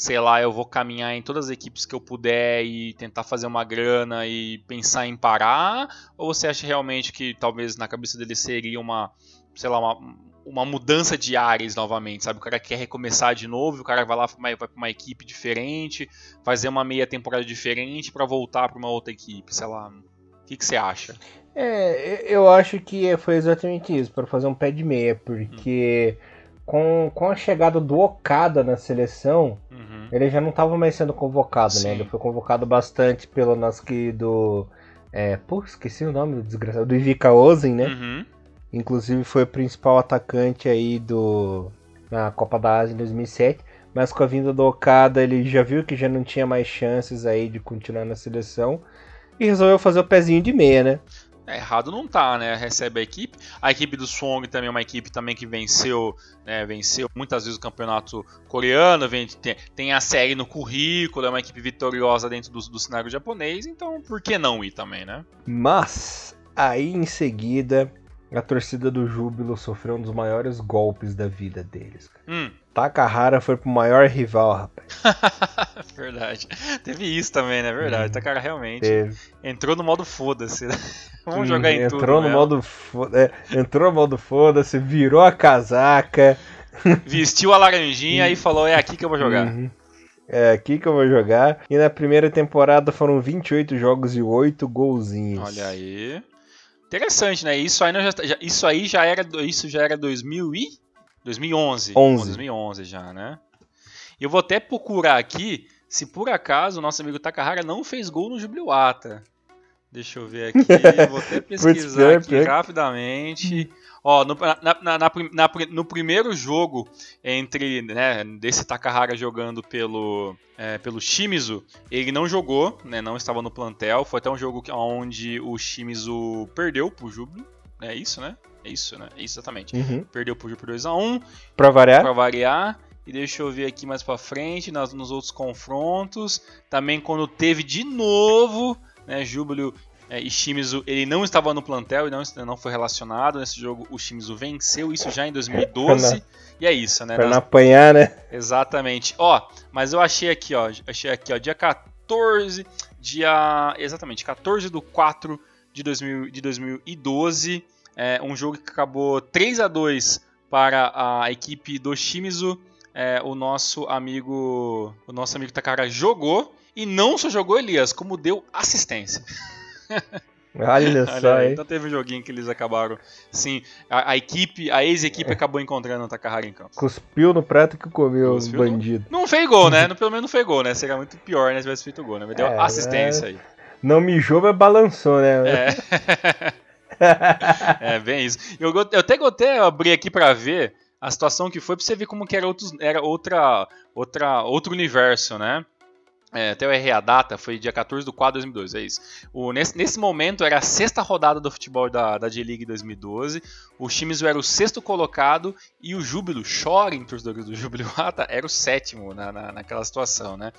sei lá, eu vou caminhar em todas as equipes que eu puder e tentar fazer uma grana e pensar em parar? Ou você acha realmente que talvez na cabeça dele seria uma, sei lá, uma, uma mudança de áreas novamente, sabe? O cara quer recomeçar de novo, o cara vai lá vai para uma equipe diferente, fazer uma meia temporada diferente para voltar para uma outra equipe, sei lá. O que, que você acha? É, eu acho que foi exatamente isso, para fazer um pé de meia, porque hum. com, com a chegada do Okada na seleção, uhum. ele já não estava mais sendo convocado, Sim. né? Ele foi convocado bastante pelo nosso querido. É, pô, esqueci o nome do desgraçado, do Ivica Ozen, né? Uhum. Inclusive foi o principal atacante aí do na Copa da Ásia em 2007. Mas com a vinda do Okada, ele já viu que já não tinha mais chances aí de continuar na seleção e resolveu fazer o pezinho de meia, né? É, errado não tá, né? Recebe a equipe. A equipe do Swong também é uma equipe também que venceu, né? Venceu muitas vezes o campeonato coreano, vem, tem, tem, a série no currículo, é uma equipe vitoriosa dentro do, do cenário japonês, então por que não ir também, né? Mas aí em seguida a torcida do Júbilo sofreu um dos maiores golpes da vida deles. Hum. Takahara foi pro maior rival, rapaz. *laughs* Verdade. Teve isso também, né? Verdade. Hum, Takahara realmente teve. entrou no modo foda-se. Né? *laughs* Vamos hum, jogar em entrou tudo. No modo foda é, entrou no modo foda-se, virou a casaca. *laughs* Vestiu a laranjinha e falou: é aqui que eu vou jogar. Uhum. É aqui que eu vou jogar. E na primeira temporada foram 28 jogos e 8 golzinhos. Olha aí. Interessante, né? Isso aí, já, já, isso aí já era isso já era 2000 e 2011. 11. 2011 já, né? Eu vou até procurar aqui se por acaso o nosso amigo Takahara não fez gol no Jubiluata. Deixa eu ver aqui, vou até *laughs* pesquisar aqui rapidamente. Ó, no, na, na, na, no primeiro jogo entre, né, desse Takahara jogando pelo, é, pelo Shimizu, ele não jogou, né, não estava no plantel. Foi até um jogo onde o Shimizu perdeu pro Júbilo. É isso, né? É isso, né? É isso exatamente. Uhum. Perdeu pro Júbilo por 2x1. Pra variar? Pra variar. E deixa eu ver aqui mais pra frente, nas, nos outros confrontos. Também quando teve de novo, né, Júbilo É, e Shimizu, ele não estava no plantel e não, não foi relacionado. Nesse jogo, o Shimizu venceu isso já em 2012. e é isso, né? Pra não apanhar, né? Exatamente. Ó, mas eu achei aqui, ó. Achei aqui, ó. Dia 14. Dia. Exatamente, 14 do 4 de, 2000, de 2012. É, um jogo que acabou 3 a 2 para a equipe do Shimizu. É, o nosso amigo. O nosso amigo Takara jogou. E não só jogou Elias, como deu assistência. Olha *laughs* só, aí. Então teve um joguinho que eles acabaram. Sim, a, a equipe, a ex-equipe é. acabou encontrando o Takahara em campo. Cuspiu no prato que comeu os bandido. Não, não fez gol, né? *laughs* Pelo menos não fez gol, né? Seria muito pior, né? Se tivesse feito gol, né? Mas deu é, assistência aí. Não mijou, mas balançou, né? É. *laughs* é, bem isso. Eu, eu até gostei abrir aqui pra ver a situação que foi, pra você ver como que era, outros, era outra, outra, outro universo, né? É, até eu errei a data, foi dia 14 do 4 de 2012, é isso. O, nesse, nesse momento era a sexta rodada do futebol da, da J-League 2012, o Shimizu era o sexto colocado e o Júbilo, chorem torcedores do Júbilo Rata, era o sétimo na, na, naquela situação, né?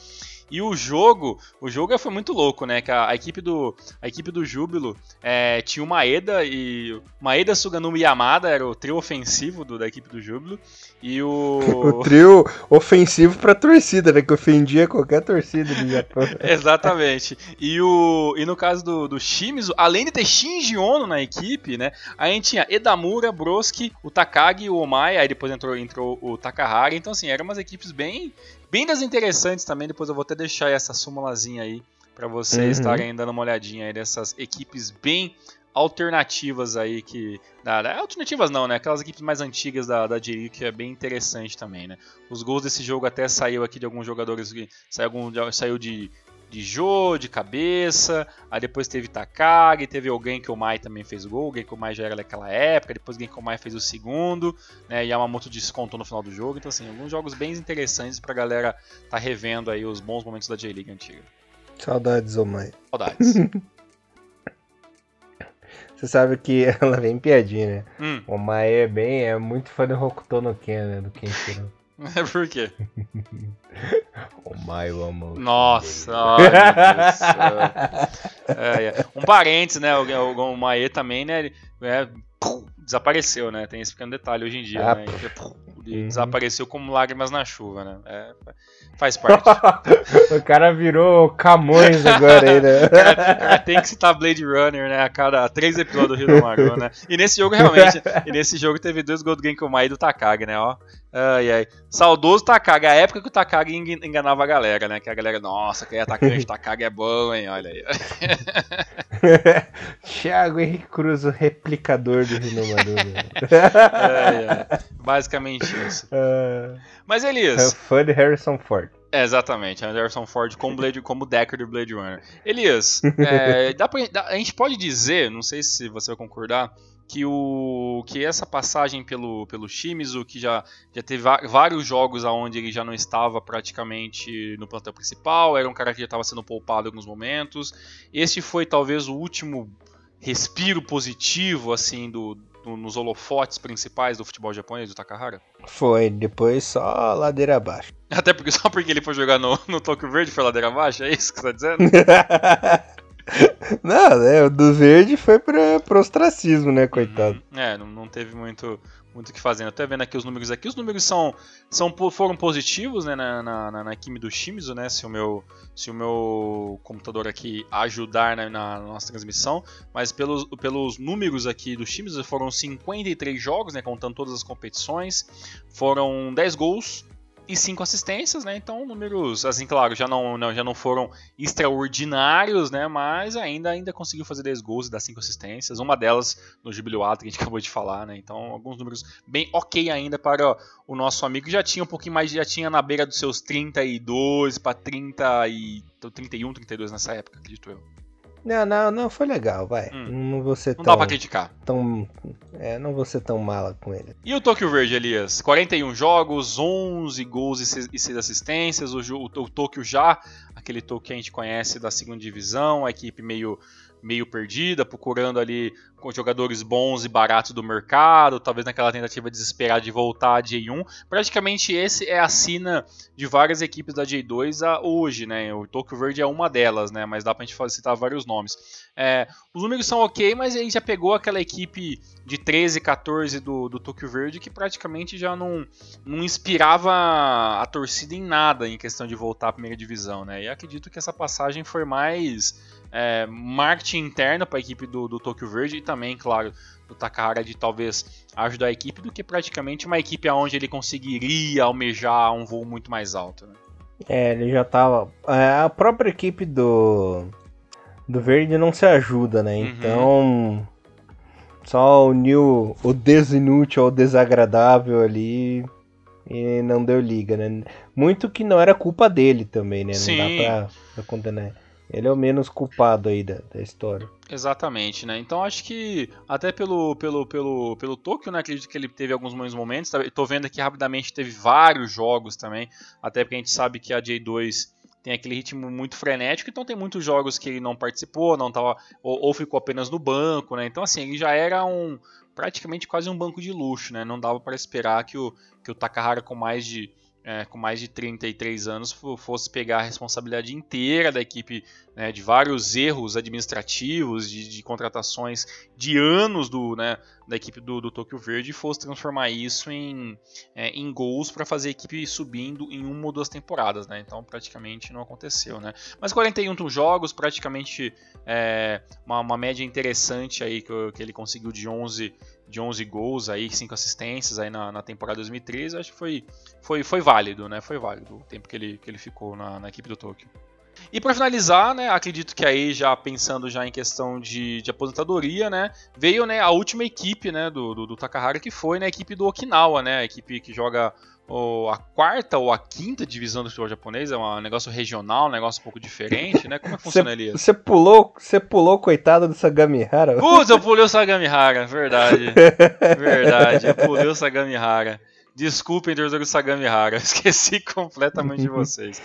E o jogo, o jogo foi muito louco, né? Que a, a equipe do a equipe do Júbilo é, tinha o Maeda e Maeda, Suganuma Yamada era o trio ofensivo do, da equipe do Júbilo e o o trio ofensivo para torcida, né? Que ofendia qualquer torcida do Japão. *laughs* Exatamente. E o e no caso do, do Shimizu, além de ter Shinji Ono na equipe, né? A gente tinha Edamura, Broski, o Takagi, o Omai, aí depois entrou entrou o Takahara. Então assim, eram umas equipes bem bem das interessantes também. Depois eu vou até deixar essa súmulazinha aí para vocês uhum. estarem dando uma olhadinha aí dessas equipes bem alternativas aí que. Da, alternativas não, né? Aquelas equipes mais antigas da, da Jiri, que é bem interessante também, né? Os gols desse jogo até saiu aqui de alguns jogadores. Saiu, algum, saiu de de Jô, de cabeça, aí depois teve Takagi, teve alguém que o Mai também fez gol, que o Mai já era daquela época, depois que o Mai fez o segundo, né, Yamamoto descontou no final do jogo, então assim, alguns jogos bem interessantes pra galera tá revendo aí os bons momentos da J-League antiga. Saudades, Omai. Saudades. *laughs* Você sabe que *laughs* ela vem piadinha, né? Hum. O Mai é bem, é muito fã do Hokuto no Ken, né, do Kenshiro. *laughs* Por quê? *laughs* o Maio amor. Nossa, é, é. Um parênteses, né? O, o, o Mae também, né? Ele, é, desapareceu, né? Tem esse pequeno detalhe hoje em dia, ah, né? Ele, uhum. desapareceu como lágrimas na chuva, né? É, faz parte. *laughs* o cara virou Camões agora aí, né? *laughs* cara, tem que citar Blade Runner, né? A cada três episódios do Rio do Maru, né? E nesse jogo, realmente, e nesse jogo teve dois gols do Genkomai e do Takagi, né? Ó, Ai, ai. Saudoso Takagi, a época que o Takagi enganava a galera, né? Que a galera, nossa, que atacante Takagi é bom, hein? Olha aí. *laughs* Thiago Henrique Cruz, o replicador do Rino é, é. Basicamente isso. Uh, *laughs* Mas Elias. É fã de Harrison Ford. É, exatamente, Harrison Ford como, *laughs* Blade, como Decker do Blade Runner. Elias, é, dá pra, dá, a gente pode dizer, não sei se você vai concordar, que o que essa passagem pelo pelo Shimizu, que já já teve vários jogos aonde ele já não estava praticamente no plantel principal, era um cara que já estava sendo poupado em alguns momentos. Este foi talvez o último respiro positivo assim do, do nos holofotes principais do futebol japonês do Takahara? Foi, depois só ladeira abaixo. *laughs* Até porque só porque ele foi jogar no, no Tokyo Verde foi ladeira abaixo, é isso que você tá dizendo? *laughs* *laughs* Não, né? Do verde foi pra, pro ostracismo, né, coitado. Uhum. É, não, não teve muito muito o que fazer. Tô vendo aqui os números aqui. Os números são, são foram positivos, né, na, na, na, na Kimi do Shimizu, né? Se o meu se o meu computador aqui ajudar na, na nossa transmissão, mas pelos, pelos números aqui do Shimizu foram 53 jogos, né, contando todas as competições. Foram 10 gols, e cinco assistências, né? Então números, assim, claro, já não, não, já não foram extraordinários, né? Mas ainda ainda conseguiu fazer 10 gols e dar cinco assistências. Uma delas no jubileu que a gente *laughs* acabou de falar, né? Então alguns números bem ok ainda para o nosso amigo. Já tinha um pouquinho mais, já tinha na beira dos seus 32 para 30 e 31, 32 nessa época, acredito eu. Não, não, não, foi legal, vai. Hum. Não vou ser não tão. dá pra criticar. Tão, é, não vou ser tão mala com ele. E o Tokyo Verde, Elias? 41 jogos, 11 gols e 6 assistências. O, o, o Tokyo já aquele Tokyo que a gente conhece da segunda divisão, a equipe meio meio perdida, procurando ali com jogadores bons e baratos do mercado, talvez naquela tentativa desesperada de voltar à J1. Praticamente esse é a sina de várias equipes da J2 a hoje, né? O Tokyo Verde é uma delas, né? Mas dá pra gente citar vários nomes. É, os números são ok, mas aí já pegou aquela equipe de 13, 14 do, do Tokyo Verde que praticamente já não, não inspirava a torcida em nada em questão de voltar à primeira divisão, né? E acredito que essa passagem foi mais é, marketing interno para a equipe do, do Tokyo Verde e também, claro, do Takahara de talvez ajudar a equipe do que praticamente uma equipe onde ele conseguiria almejar um voo muito mais alto. Né? É, ele já estava. É, a própria equipe do do Verde não se ajuda, né? Uhum. Então só uniu o desinútil ao desagradável ali e não deu liga, né? Muito que não era culpa dele também, né? Não Sim. dá pra, pra condenar. Ele é o menos culpado aí da, da história. Exatamente, né? Então acho que até pelo pelo pelo pelo Tokyo, né? Acredito que ele teve alguns bons momentos. Tô vendo aqui rapidamente teve vários jogos também, até porque a gente sabe que a J2 tem aquele ritmo muito frenético, então tem muitos jogos que ele não participou, não tava ou, ou ficou apenas no banco, né? Então assim, ele já era um praticamente quase um banco de luxo, né? Não dava para esperar que o que o Takahara com mais de é, com mais de 33 anos fosse pegar a responsabilidade inteira da equipe né, de vários erros administrativos, de, de, contratações de anos do, né, da equipe do, do Tokyo Verde fosse transformar isso em, é, em gols para fazer a equipe subindo em uma ou duas temporadas. Né? Então praticamente não aconteceu. Né? Mas 41 jogos, praticamente é, uma, uma, média interessante aí que, que ele conseguiu de 11 de 11 gols aí, 5 assistências aí na, na, temporada 2013, acho que foi, foi, foi válido, né? Foi válido o tempo que ele, que ele ficou na, na equipe do Tokyo. E para finalizar, né, acredito que aí já pensando já em questão de, de aposentadoria, né, veio né, a última equipe né, do, do, do Takahara que foi né, a equipe do Okinawa, né, a equipe que joga ou a quarta ou a quinta divisão do futebol japonês, é um negócio regional, um negócio um pouco diferente, né? Como é que funciona ali? Você pulou, você pulou coitado do Sagamihara? Putz, eu pulei o Sagamihara, verdade. *laughs* verdade, eu pulei o Sagamihara. Desculpem, torcedor do Sagamihara, *laughs* esqueci completamente de vocês.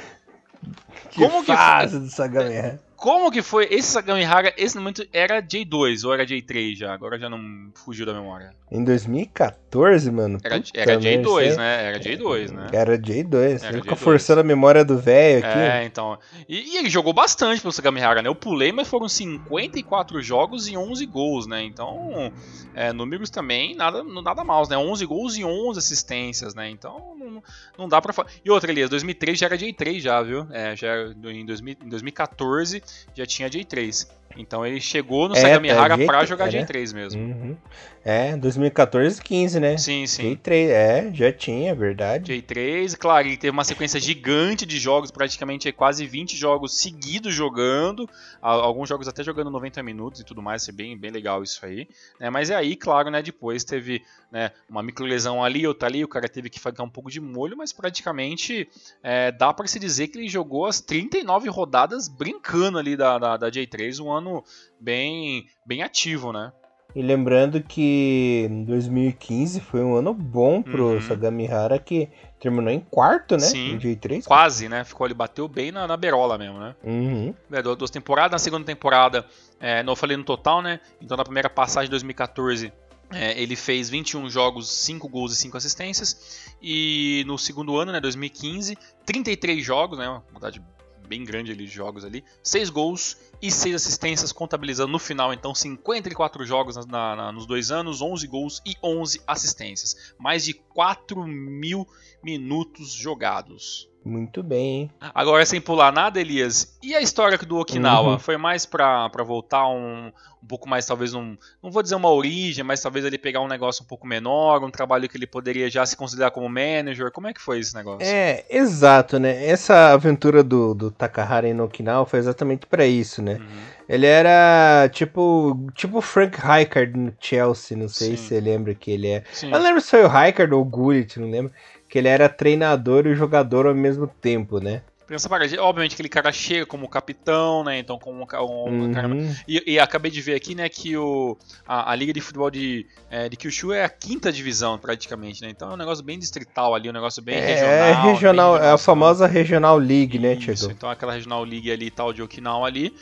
Que Como que fase do Sagamihara. Como que foi esse Sagamihara? Esse momento era J2 ou era J3 já? Agora já não fugiu da memória. Em 2014, mano. Era, era J2, né? Era J2, né? Era J2. Era J2. forçando a memória do velho aqui. É, então. E, e, ele jogou bastante pelo Sagamihara, né? Eu pulei, mas foram 54 jogos e 11 gols, né? Então, é, números também nada, nada mal, né? 11 gols e 11 assistências, né? Então, não, não dá pra falar. E outra, Elias, 2003 já era J3 já, viu? É, já em, 2000, em 2014 já tinha J3. Então ele chegou no é, Sagamihara é, pra jogar era? J3 mesmo. Uhum. É, 2014, 15, né? Sim, sim. J3, é, já tinha, é verdade. J3, claro, ele teve uma sequência gigante de jogos, praticamente quase 20 jogos seguidos jogando, alguns jogos até jogando 90 minutos e tudo mais, é bem, bem legal isso aí. Né? Mas é aí, claro, né, depois teve né, uma microlesão ali, outra ali, o cara teve que ficar um pouco de molho, mas praticamente é, dá para se dizer que ele jogou as 39 rodadas brincando ali da, da, da J3, um ano bem, bem ativo, né? E lembrando que 2015 foi um ano bom pro uhum. Sagamihara, que terminou em quarto, né? Sim, em J3. Quase, né? Ficou ali, bateu bem na, na berola mesmo, né? Uhum. É, duas temporadas, na segunda temporada, é, não falei no total, né? Então na primeira passagem de 2014 é, ele fez 21 jogos, 5 gols e 5 assistências. E no segundo ano, né, 2015, 33 jogos, né, uma quantidade bem grande ali de jogos ali, 6 gols e 6 assistências, contabilizando no final, então 54 jogos na, na, nos dois anos, 11 gols e 11 assistências. Mais de 4 mil minutos jogados. Muito bem, hein? Agora, sem pular nada, Elias, e a história do Okinawa? Uhum. Foi mais pra, pra voltar um, um pouco mais, talvez, um, não vou dizer uma origem, mas talvez ele pegar um negócio um pouco menor, um trabalho que ele poderia já se considerar como manager? Como é que foi esse negócio? É, exato, né? Essa aventura do, do Takahara no Okinawa foi exatamente para isso, né? Uhum. Ele era tipo tipo Frank Rijkaard no Chelsea, não sei Sim. se você lembra que ele é. Sim. Eu não lembro se foi o Rijkaard ou o Gullit, não lembro que ele era treinador e jogador ao mesmo tempo, né? Pensa para obviamente aquele cara chega como capitão, né? Então como um, um cara, Uhum. e, e acabei de ver aqui, né, que o, a, a Liga de Futebol de, é, de Kyushu é a quinta divisão, praticamente, né? Então é um negócio bem distrital ali, um negócio bem regional. É, regional, bem é a famosa Regional League, né, isso, então aquela Regional League ali e tal de Okinawa ali.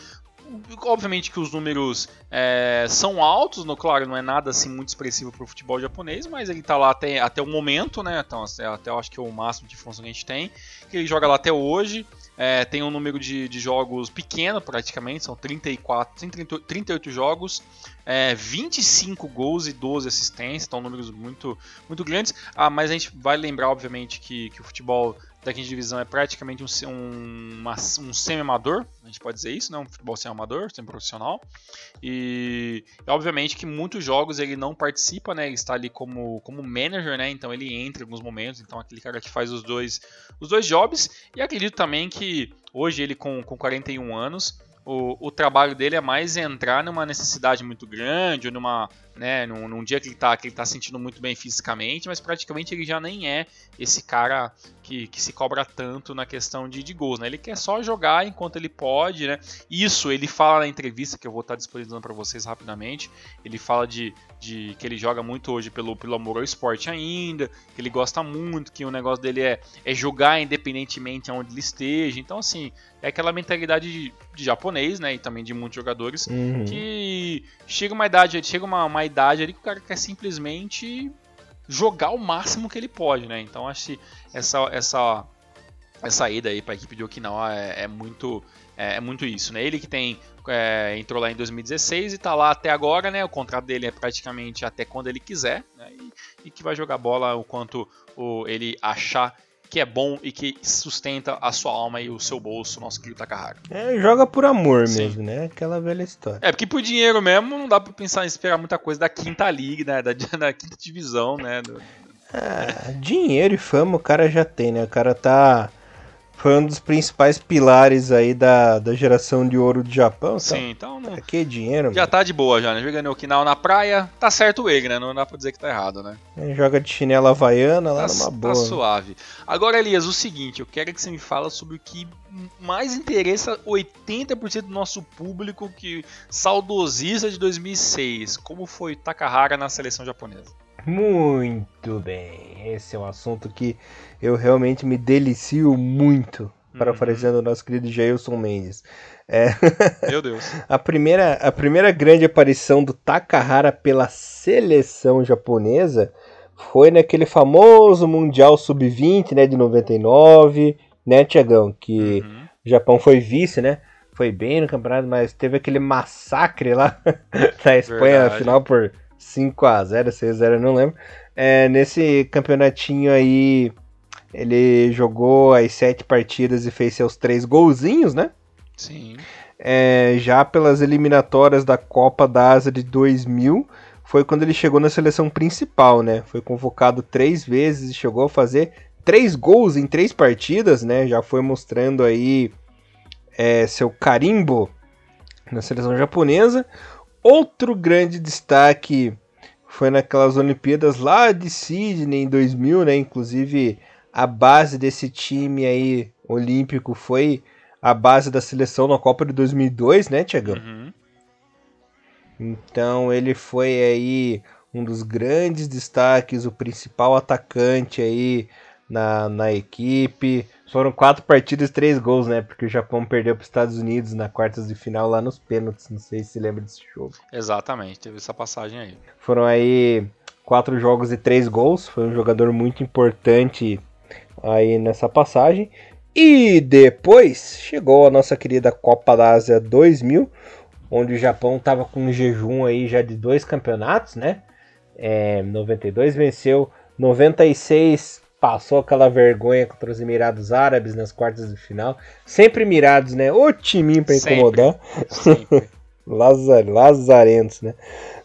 Obviamente que os números é, são altos, no, claro, não é nada assim muito expressivo para o futebol japonês, mas ele tá lá até, até o momento, né? Então, até, até eu acho que é o máximo de função que a gente tem. Ele joga lá até hoje. É, tem um número de, de jogos pequeno praticamente, são 34, 30, 38 jogos, é, 25 gols e 12 assistências, então números muito, muito grandes. Ah, mas a gente vai lembrar, obviamente, que, que o futebol da quinta divisão é praticamente um, um, um semi-amador, a gente pode dizer isso, né? um futebol semi-amador, semi-profissional. E, obviamente que muitos jogos ele não participa, né? ele está ali como, como manager, né? então ele entra em alguns momentos, então aquele cara que faz os dois, os dois jobs. E acredito também que hoje ele com, com 41 anos, o, o trabalho dele é mais entrar numa necessidade muito grande, ou numa, né, num, num dia que ele está que ele tá sentindo muito bem fisicamente, mas praticamente ele já nem é esse cara que, que se cobra tanto na questão de, de gols, né? Ele quer só jogar enquanto ele pode, né? Isso ele fala na entrevista que eu vou estar disponibilizando para vocês rapidamente. Ele fala de, de que ele joga muito hoje pelo, pelo amor ao esporte ainda, que ele gosta muito, que o negócio dele é, é jogar independentemente aonde ele esteja. Então, assim, é aquela mentalidade de, de japonês, né? E também de muitos jogadores Uhum. que chega uma idade, chega uma, uma idade ali que o cara quer simplesmente jogar o máximo que ele pode, né? Então acho que essa essa essa aí para a equipe de Okinawa é, é muito é, é muito isso, né? Ele que tem é, entrou lá em 2016 e tá lá até agora, né? O contrato dele é praticamente até quando ele quiser, né? E, e que vai jogar bola o quanto o, ele achar que é bom e que sustenta a sua alma e o seu bolso, nosso querido Takahara. É, joga por amor Sim. mesmo, né? Aquela velha história. É, porque por dinheiro mesmo não dá pra pensar em esperar muita coisa da quinta liga, né? Da, *laughs* da quinta divisão, né? do- Ah, dinheiro e fama o cara já tem, né? O cara tá. Foi um dos principais pilares aí da, da geração de ouro do Japão. Então, Sim, então não, que dinheiro, já mano? tá de boa já, né? Jogando Okinawa na praia, tá certo ele, né? Não dá pra dizer que tá errado, né? É, Joga de chinela havaiana lá Tá, numa tá boa. suave. Agora, Elias, o seguinte, eu quero que você me fala sobre o que mais interessa 80% do nosso público que saudosista de 2006. Como foi Takahara na seleção japonesa? Muito bem. Esse é um assunto que eu realmente me delicio muito. Uhum. Parafraseando o nosso querido Jailson Mendes. É, *laughs* Meu Deus. a, primeira, a primeira grande aparição do Takahara pela seleção japonesa foi naquele famoso Mundial Sub-20, né, de 99, né, Tiagão? Que Uhum. o Japão foi vice, né? Foi bem no campeonato, mas teve aquele massacre lá *laughs* na Espanha, Verdade. final por 5x0, 6x0, não lembro. É, nesse campeonatinho aí, ele jogou as sete partidas e fez seus três golzinhos, né? Sim. É, já pelas eliminatórias da Copa da Ásia de 2000, foi quando ele chegou na seleção principal, né? Foi convocado três vezes e chegou a fazer três gols em três partidas, né? Já foi mostrando aí é, seu carimbo na seleção japonesa. Outro grande destaque foi naquelas Olimpíadas lá de Sydney em 2000, né? Inclusive a base desse time aí olímpico foi a base da seleção na Copa de 2002, né, Tiagão? Uhum. Então ele foi aí um dos grandes destaques, o principal atacante aí na, na equipe. Foram quatro partidas, três gols, né? Porque o Japão perdeu para os Estados Unidos na quartas de final lá nos pênaltis. Não sei se lembra desse jogo. Exatamente, teve essa passagem aí. Foram aí quatro jogos e três gols. Foi um jogador muito importante aí nessa passagem. E depois chegou a nossa querida Copa da Ásia 2000, onde o Japão estava com um jejum aí já de dois campeonatos, né? É, 92 venceu, 96 passou aquela vergonha contra os Emirados Árabes nas quartas de final. Sempre Emirados, né? O timinho Sempre. incomodar. Sempre. *laughs* Lazar, lazarentos, né?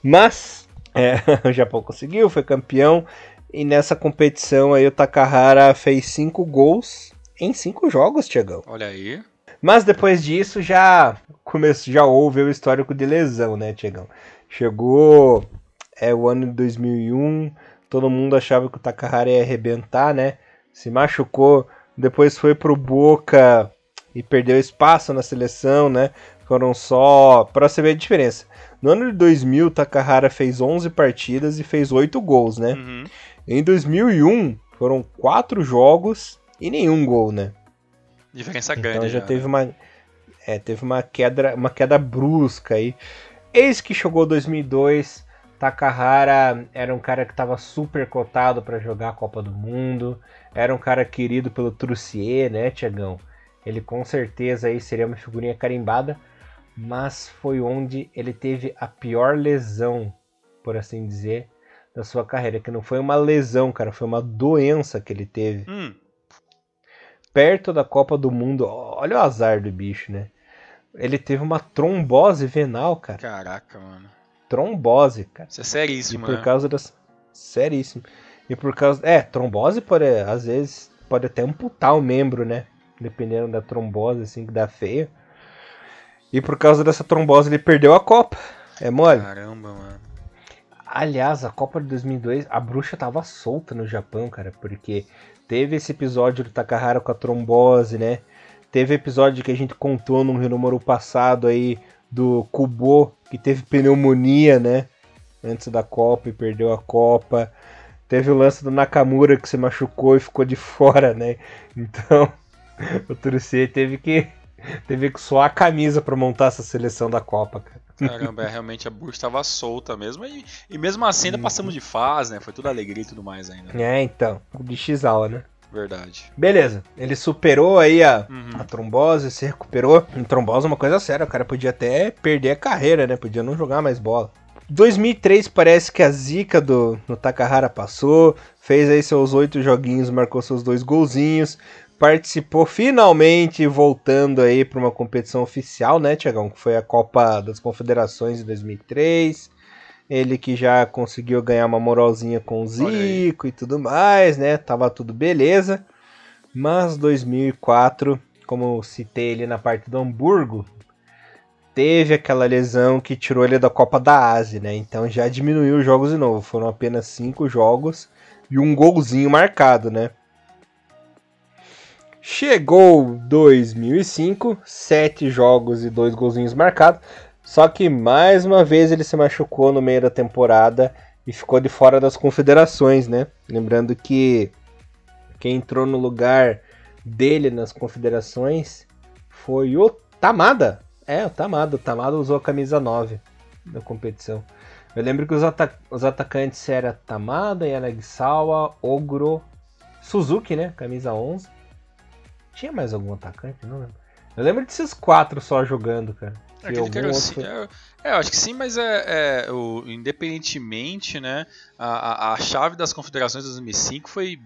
Mas é, *laughs* o Japão conseguiu, foi campeão. E nessa competição aí o Takahara fez cinco gols em cinco jogos, Tiagão. Olha aí. Mas depois disso já começou, já houve o histórico de lesão, né, Tiagão? Chegou é o ano de 2001, todo mundo achava que o Takahara ia arrebentar, né? Se machucou depois foi pro Boca e perdeu espaço na seleção, né? Foram só. Pra você ver a diferença. No ano de 2000, Takahara fez 11 partidas e fez 8 gols, né? Uhum. Em 2001, foram 4 jogos e nenhum gol, né? Diferença Então grande. já né? teve uma, é, teve uma queda, uma queda brusca aí. Eis que chegou 2002, Takahara era um cara que estava super cotado para jogar a Copa do Mundo, era um cara querido pelo Trussier, né, Tiagão? Ele com certeza aí seria uma figurinha carimbada, mas foi onde ele teve a pior lesão, por assim dizer, da sua carreira, que não foi uma lesão, cara, foi uma doença que ele teve Hum, perto da Copa do Mundo. Olha o azar do bicho, né? Ele teve uma trombose venal, cara. caraca, mano. Trombose, cara. Isso é E seríssimo, por né? causa das. Seríssimo. E por causa. É, trombose pode. Às vezes pode até amputar o membro, né? Dependendo da trombose, assim, que dá feio. E por causa dessa trombose ele perdeu a Copa. É mole? Caramba, mano. Aliás, a Copa de 2002, a bruxa tava solta no Japão, cara, porque teve esse episódio do Takahara com a trombose, né? Teve episódio que a gente contou no número passado aí do Kubo, que teve pneumonia, né? Antes da Copa e perdeu a Copa. Teve o lance do Nakamura que se machucou e ficou de *laughs* fora, né? Então, *laughs* o Trussier teve que teve que suar a camisa pra montar essa seleção da Copa, cara. Caramba, é, realmente a Bush estava solta mesmo. E, e mesmo assim ainda passamos de fase, né? Foi tudo alegria e tudo mais ainda. É, então, de X-Aula, né? Verdade. Beleza, ele superou aí a, Uhum. a trombose, se recuperou. Em trombose é uma coisa séria, o cara podia até perder a carreira, né? Podia não jogar mais bola. 2003 parece que a zica do no Takahara passou, fez aí seus oito joguinhos, marcou seus dois golzinhos, participou finalmente voltando aí para uma competição oficial, né, Tiagão? Que foi a Copa das Confederações de 2003. Ele que já conseguiu ganhar uma moralzinha com o. Zico e tudo mais, né? Tava tudo beleza. Mas 2004, como eu citei ali na parte do Hamburgo, teve aquela lesão que tirou ele da Copa da Ásia, né? Então já diminuiu os jogos de novo. Foram apenas cinco jogos e um golzinho marcado, né? Chegou 2005, sete jogos e dois golzinhos marcados. Só que mais uma vez ele se machucou no meio da temporada e ficou de fora das confederações, né? Lembrando que quem entrou no lugar dele nas confederações foi o Tamada. É, o Tamada. O Tamada usou a camisa 9 da competição. Eu lembro que os, ata- os atacantes eram Tamada, Yanagisawa, Ogro, Suzuki, né? Camisa 11. Tinha mais algum atacante? Não lembro. Eu lembro desses quatro só jogando, cara. Aquele assim, outro- é, é, eu acho que sim, mas é, é, o, independentemente, né, a, a, a chave das confederações de 2005 foi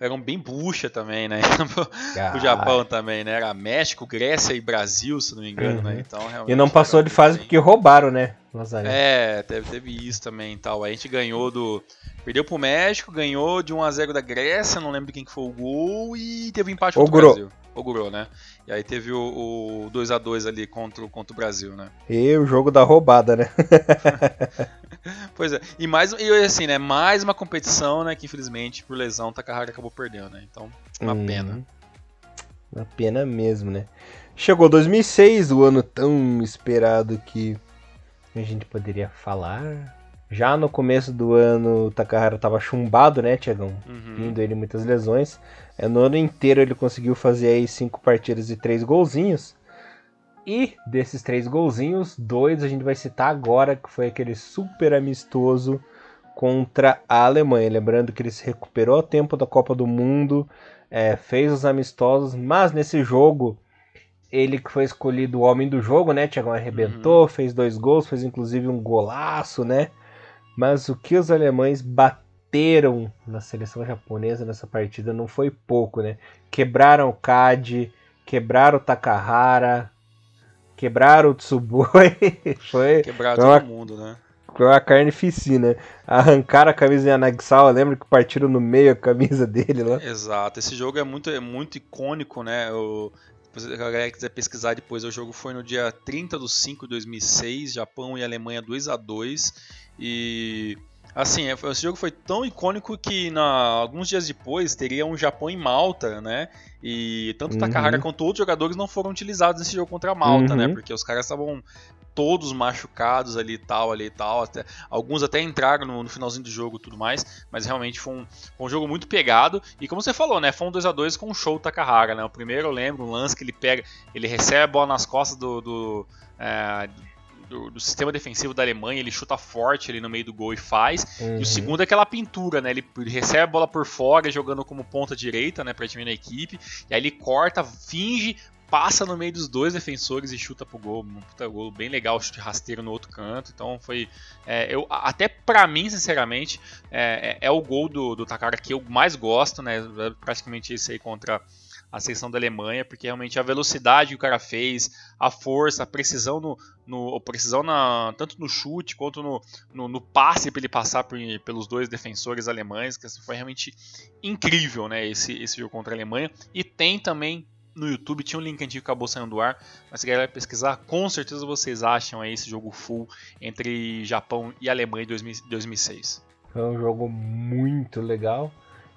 eram bem bucha também, né? *laughs* O Japão também, né? Era México, Grécia e Brasil, se não me engano, Uhum. né? Então, realmente E não passou de fase bem- porque roubaram, né? Lazarento. É, teve, teve isso também e tal. A gente ganhou do. Perdeu pro México, ganhou de 1x0 da Grécia, não lembro de quem que foi o gol, e teve um empate contra Ogurou. o Brasil. Ogurou, né? E aí teve o, o 2x2 ali contra, o- contra o Brasil, né? E o jogo da roubada, né? *laughs* Pois é. E mais e assim, né? Mais uma competição, né? Que infelizmente, por lesão, o Takahara acabou perdendo, né? Então, uma Hum, pena. Uma pena mesmo, né? Chegou 2006, o ano tão esperado que a gente poderia falar. Já no começo do ano, o Takahara tava chumbado, né, Tiagão? Uhum. Vindo ele muitas lesões. É, no ano inteiro ele conseguiu fazer aí cinco partidas e três golzinhos. E desses três golzinhos, dois a gente vai citar agora, que foi aquele super amistoso contra a Alemanha. Lembrando que ele se recuperou a tempo da Copa do Mundo, é, fez os amistosos, mas nesse jogo ele que foi escolhido o homem do jogo, né? Thiago arrebentou, fez dois gols, fez inclusive um golaço, né? Mas o que os alemães bateram na seleção japonesa nessa partida não foi pouco, né? Quebraram o Kadi, quebraram o Takahara, quebraram o Tsuboi. *laughs* foi, Quebraram uma- todo mundo, né? foi uma carnificina. Arrancaram a camisa de Yanagisawa, lembra que partiram no meio a camisa dele lá? Exato. Esse jogo é muito, é muito icônico, né? O, se a galera quiser pesquisar depois, o jogo foi no dia 30 de 5 de 2006, Japão e Alemanha 2 a 2 E Assim, é, esse jogo foi tão icônico que na, alguns dias depois teria um Japão em Malta, né? E tanto uhum. Takahara quanto outros jogadores não foram utilizados nesse jogo contra a Malta, né? uhum. né? Porque os caras estavam todos machucados ali e tal, ali e tal. Até, alguns até entraram no, no finalzinho do jogo e tudo mais, mas realmente foi um, foi um, jogo muito pegado. E como você falou, né? Foi um 2x2 com o show Takahara, né? O primeiro eu lembro, um lance que ele pega, ele recebe a bola nas costas do. do é, do, do, sistema defensivo da Alemanha, ele chuta forte ali no meio do gol e faz. Uhum. E o uhum. segundo é aquela pintura, né? Ele, ele, recebe a bola por fora, jogando como ponta direita, né? Pra time na equipe. E aí ele corta, finge, passa no meio dos dois defensores e chuta pro gol. Um puta gol bem legal, chute rasteiro no outro canto. Então foi. É, eu, até pra mim, sinceramente, é, é, é o gol do, do Takara que eu mais gosto, né? Praticamente esse aí contra a seleção da Alemanha, porque realmente a velocidade que o cara fez, a força, a precisão no, no precisão na, tanto no chute quanto no, no, no passe para ele passar por, pelos dois defensores alemães, que assim, foi realmente incrível, né, esse, esse jogo contra a Alemanha. E tem também no YouTube, tinha um link antigo que acabou saindo do ar, mas se galera pesquisar, com certeza vocês acham aí esse jogo full entre Japão e Alemanha em 2006. Foi um jogo muito legal.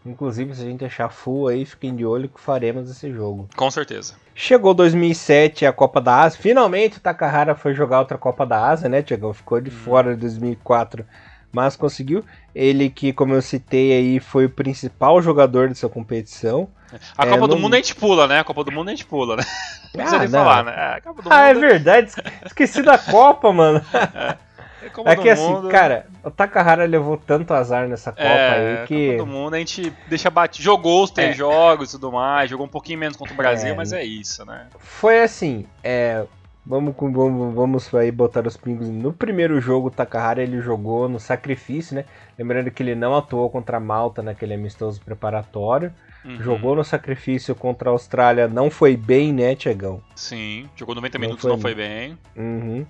Inclusive, se a gente achar full aí, fiquem de olho que faremos esse jogo. Com certeza. Chegou 2007 a Copa da Ásia. Finalmente o Takahara foi jogar outra Copa da Ásia, né, Tiagão? Ficou de hum. fora de 2004, mas conseguiu. Ele que, como eu citei aí, foi o principal jogador dessa competição. A Copa é, do Mundo a gente pula, né? A Copa do Mundo a gente pula, né? *laughs* Não ah, não. falar, né? É, ah, é verdade. Esqueci da Copa, mano. É. *laughs* É, é que assim, mundo... cara, o Takahara levou tanto azar nessa Copa é, aí que. Todo mundo a gente deixa bater. Jogou os três é. jogos e tudo mais, jogou um pouquinho menos contra o Brasil, é. mas é isso, né? Foi assim, é. Vamos, vamos, vamos aí botar os pingos. No primeiro jogo, o Takahara ele jogou no sacrifício, né? Lembrando que ele não atuou contra a Malta naquele amistoso preparatório. Uhum. Jogou no sacrifício contra a Austrália, não foi bem, né, Tiagão? Sim, jogou 90 não minutos, foi não foi bem. Uhum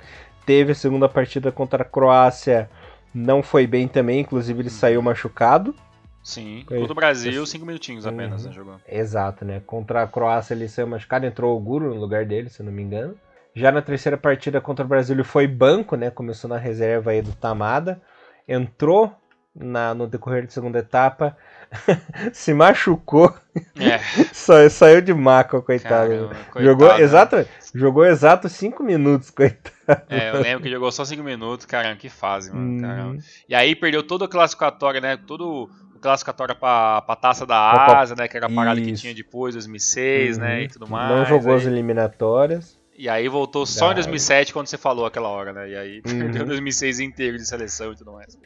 teve a segunda partida contra a Croácia, não foi bem também, inclusive ele saiu uhum. machucado. Sim, contra o Brasil, cinco minutinhos apenas, né, uhum. né, jogou. Exato, né? Contra a Croácia ele saiu machucado, entrou o Guru no lugar dele, se não me engano. Já na terceira partida contra o Brasil ele foi banco, né? Começou na reserva aí do Tamada. Entrou na, no decorrer da segunda etapa, *laughs* se machucou. É. *laughs* Sa, saiu de maca, coitado. Caramba, coitado jogou né? exato, jogou exato 5 minutos, *laughs* coitado. É, eu lembro que jogou só 5 minutos, caramba, que fase, mano. Hum. E aí perdeu todo o classificatório, né? Todo o classificatório pra, pra taça da Ásia, né? Que era a parada Isso. que tinha depois, 2006, uhum. né? E tudo mais. Não jogou aí... as eliminatórias. E aí voltou só em 2007 quando você falou aquela hora, né? E aí *laughs* uhum. perdeu 2006 inteiro de seleção e tudo mais.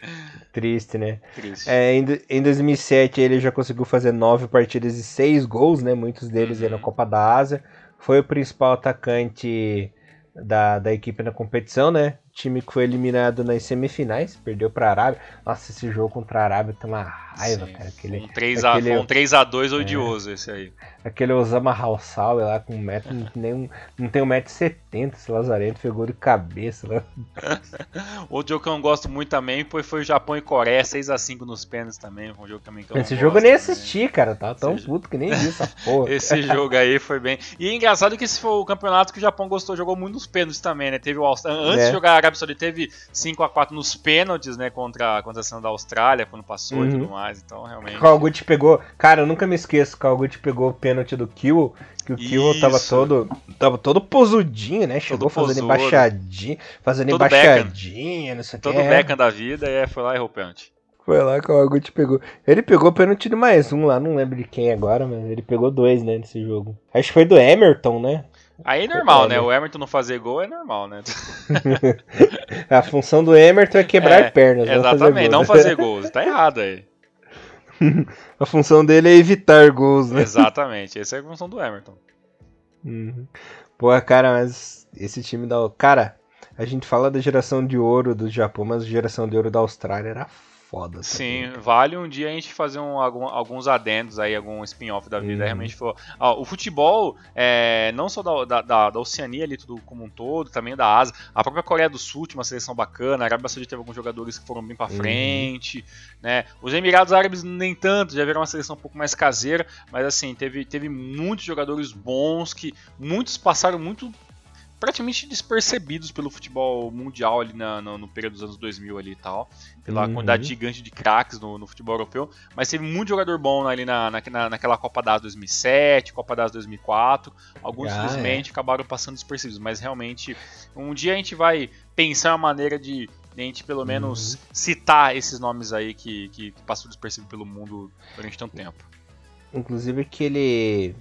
Triste, né? Triste. É, em, em 2007 ele já conseguiu fazer nove partidas e seis gols, né? Muitos deles uhum. eram Copa da Ásia. Foi o principal atacante da, da equipe na competição, né? Time que foi eliminado nas semifinais, perdeu para a Arábia. Nossa, esse jogo contra a Arábia tem uma raiva, Sim, cara. Aquele, um 3 a, aquele, um 3 a 2 é, odioso esse aí. Aquele Osama Halsal lá com um metro, nem um, não tem um metro e setenta, esse lazarento pegou de cabeça lá. *laughs* Outro jogo que eu não gosto muito também foi, foi o Japão e Coreia, 6 a 5 nos pênaltis também, um jogo também que eu Esse jogo eu nem assisti, cara, tá tão esse puto que nem vi essa *laughs* porra. esse jogo aí foi bem... E é engraçado que esse foi o campeonato que o Japão gostou, jogou muito nos pênaltis também, né? Teve o Antes é. de jogar Arábia Saudita teve 5 a 4 nos pênaltis, né, contra, contra a seleção da Austrália, quando passou uhum. e tudo mais, então realmente... O Guti pegou, cara, eu nunca me esqueço, o Guti pegou o pênalti do Kill, que o Kill tava todo, tava todo posudinho, né, chegou todo fazendo posudo. embaixadinha, fazendo todo embaixadinha, não sei o que. Todo é. Beckham da vida, e foi lá e errou o pênalti. Foi lá que o Agut pegou. Ele pegou o pênalti de mais um lá, não lembro de quem agora, mas ele pegou dois, né, nesse jogo. Acho que foi do Emerton, né? Aí é normal, né? O Emerton não fazer gol é normal, né? *laughs* a função do Emerton é quebrar é, pernas. Exatamente, não fazer, não fazer gols. Tá errado aí. *laughs* a função dele é evitar gols, né? Exatamente, essa é a função do Emerton. Uhum. Pô, cara, mas esse time da. Cara, a gente fala da geração de ouro do Japão, mas a geração de ouro da Austrália era foda. Sim, vale um dia a gente fazer um, algum, alguns adendos aí, algum spin-off da vida. Uhum. Realmente for, ó, o futebol, é, não só da, da, da, Oceania ali, tudo como um todo, também da Ásia. A própria Coreia do Sul tinha uma seleção bacana, a Arábia Saudita teve alguns jogadores que foram bem pra uhum. frente, né? Os Emirados Árabes nem tanto, já viram uma seleção um pouco mais caseira, mas assim, teve, teve muitos jogadores bons que muitos passaram muito praticamente despercebidos pelo futebol mundial ali na, no, no, período dos anos 2000 ali e tal, pela uhum. quantidade gigante de craques no, no, futebol europeu, mas teve muito jogador bom ali na, na, naquela Copa das 2007, Copa das 2004, alguns ah, simplesmente é. acabaram passando despercebidos, mas realmente um dia a gente vai pensar uma maneira de a gente pelo menos uhum. citar esses nomes aí que, que, que passou despercebido pelo mundo durante tanto tempo. Inclusive aquele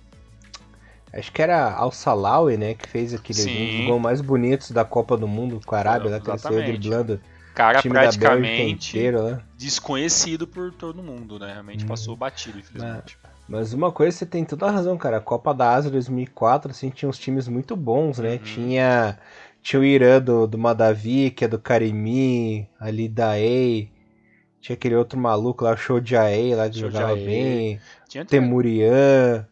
Acho que era Al Salawi, né? Que fez aquele um gols mais bonitos da Copa do Mundo com a Arábia, lá que ele saiu driblando. Cara, time praticamente inteiro, né? desconhecido por todo mundo, né? Realmente hum. passou batido, infelizmente. Mas, uma coisa você tem toda a razão, cara. A Copa da Ásia 2004, assim, tinha uns times muito bons, né? Uhum. Tinha, tinha o Irã do, do Madavi, que é do Karimi, ali da EI. Tinha aquele outro maluco lá, o Show de AE, lá que jogava bem. Tinha Temurian.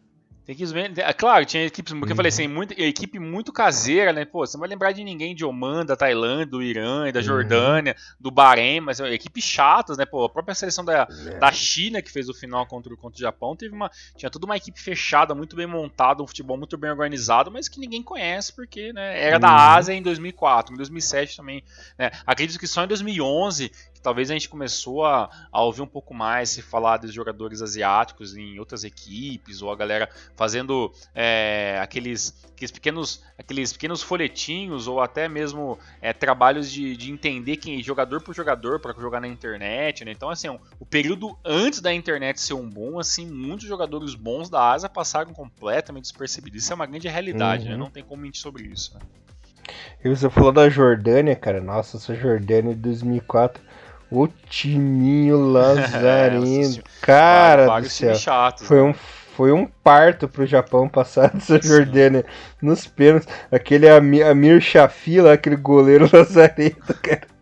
Tem equipes bem. É claro, tinha equipes, porque uhum. eu falei assim, muita, equipe muito caseira, né? Pô, você não vai lembrar de ninguém de Oman, da Tailândia, do Irã, da uhum. Jordânia, uhum. do Bahrein, mas equipes chatas, né? Pô, a própria seleção da, é. da China, que fez o final contra, contra o Japão, teve uma. Tinha toda uma equipe fechada, muito bem montada, um futebol muito bem organizado, mas que ninguém conhece, porque né, era uhum. da Ásia em 2004, em 2007 também. Né? Acredito que só em 2011 talvez a gente começou a, a ouvir um pouco mais se falar dos jogadores asiáticos em outras equipes, ou a galera fazendo é, aqueles, aqueles, pequenos, aqueles pequenos folhetinhos, ou até mesmo é, trabalhos de, de entender quem jogador por jogador para jogar na internet. Né? Então, assim, o período antes da internet ser um bom, assim, muitos jogadores bons da Ásia passaram completamente despercebidos. Isso é uma grande realidade, né? uhum. né? não tem como mentir sobre isso. Né? E você falou da Jordânia, cara. Nossa, essa Jordânia de 2004 o timinho Lazarino. *laughs* É, cara do céu. Chatos, foi, né? um, foi um parto pro Japão passar *laughs* dessa Jordânia nos pênaltis. Aquele Amir, Shafi lá, aquele goleiro *laughs* Lazareno, cara.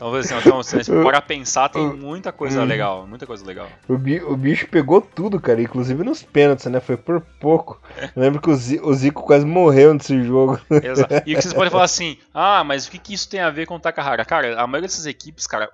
Então, assim, então se *laughs* para pensar, tem muita coisa hum. legal, muita coisa legal. O, o bicho pegou tudo, cara, inclusive nos pênaltis, né? Foi por pouco. Eu lembro que o Zico, quase morreu nesse jogo. Exato. E que vocês podem *laughs* falar assim, ah, mas o que, que isso tem a ver com o Takahara? Cara, a maioria dessas equipes, cara,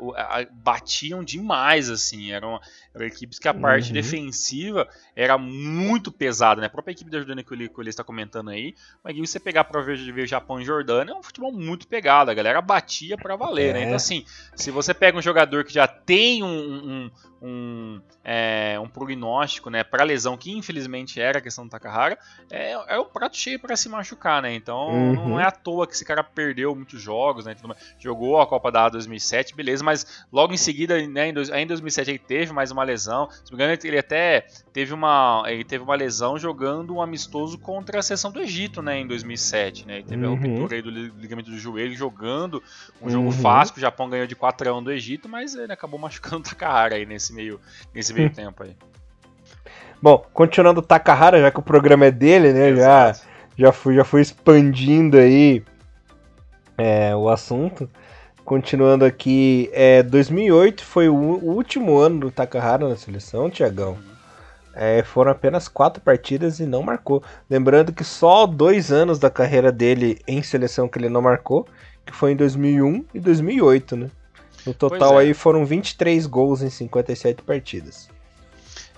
batiam demais, assim, eram, eram equipes que a parte uhum. defensiva era muito pesada, né? A própria equipe da Jordânia que o está comentando aí, mas você pegar pra ver, Japão e Jordânia, é um futebol muito pegado, a galera batia pra valer, né? é. né? Então, assim, se você pega um jogador que já tem um, um, um, é, um prognóstico né, para lesão, que infelizmente era a questão do Takahara, é, é o prato cheio para se machucar, né? Então uhum. não é à toa que esse cara perdeu muitos jogos, né? Jogou a Copa da 2007, beleza, mas logo em seguida, né, em, dois, em 2007 ele teve mais uma lesão. Se não me engano, ele até teve uma, ele teve uma lesão jogando um amistoso contra a seleção do Egito, né, em 2007, né? Ele teve uhum. a ruptura do ligamento do joelho jogando um jogo uhum. fácil, que o Japão ganhou de 4 a 1 do Egito, mas ele acabou *laughs* machucando o Takahara aí nesse meio, nesse meio *laughs* tempo aí. Bom, continuando o Takahara, já que o programa é dele, né? Já, já, fui, já fui expandindo aí é, o assunto. Continuando aqui, é, 2008 foi o, o, último ano do Takahara na seleção, Tiagão. É, foram apenas quatro partidas e não marcou. Lembrando que só dois anos da carreira dele em seleção que ele não marcou, que foi em 2001 e 2008, né? No total é. aí foram 23 gols em 57 partidas.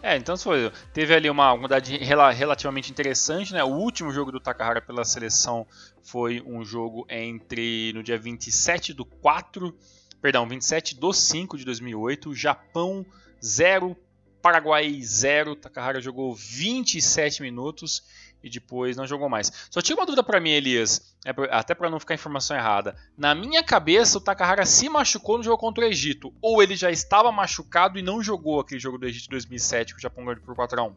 É, então foi, teve ali uma unidade relativamente interessante, né? O último jogo do Takahara pela seleção foi um jogo entre no dia 27 do 4, perdão, 27 do 5 de 2008, Japão 0, Paraguai 0, Takahara jogou 27 minutos e depois não jogou mais. Só tinha uma dúvida para mim, Elias, é até para não ficar informação errada. Na minha cabeça, o Takahara se machucou no jogo contra o Egito, ou ele já estava machucado e não jogou aquele jogo do Egito 2007 que o Japão ganhou por 4 a 1.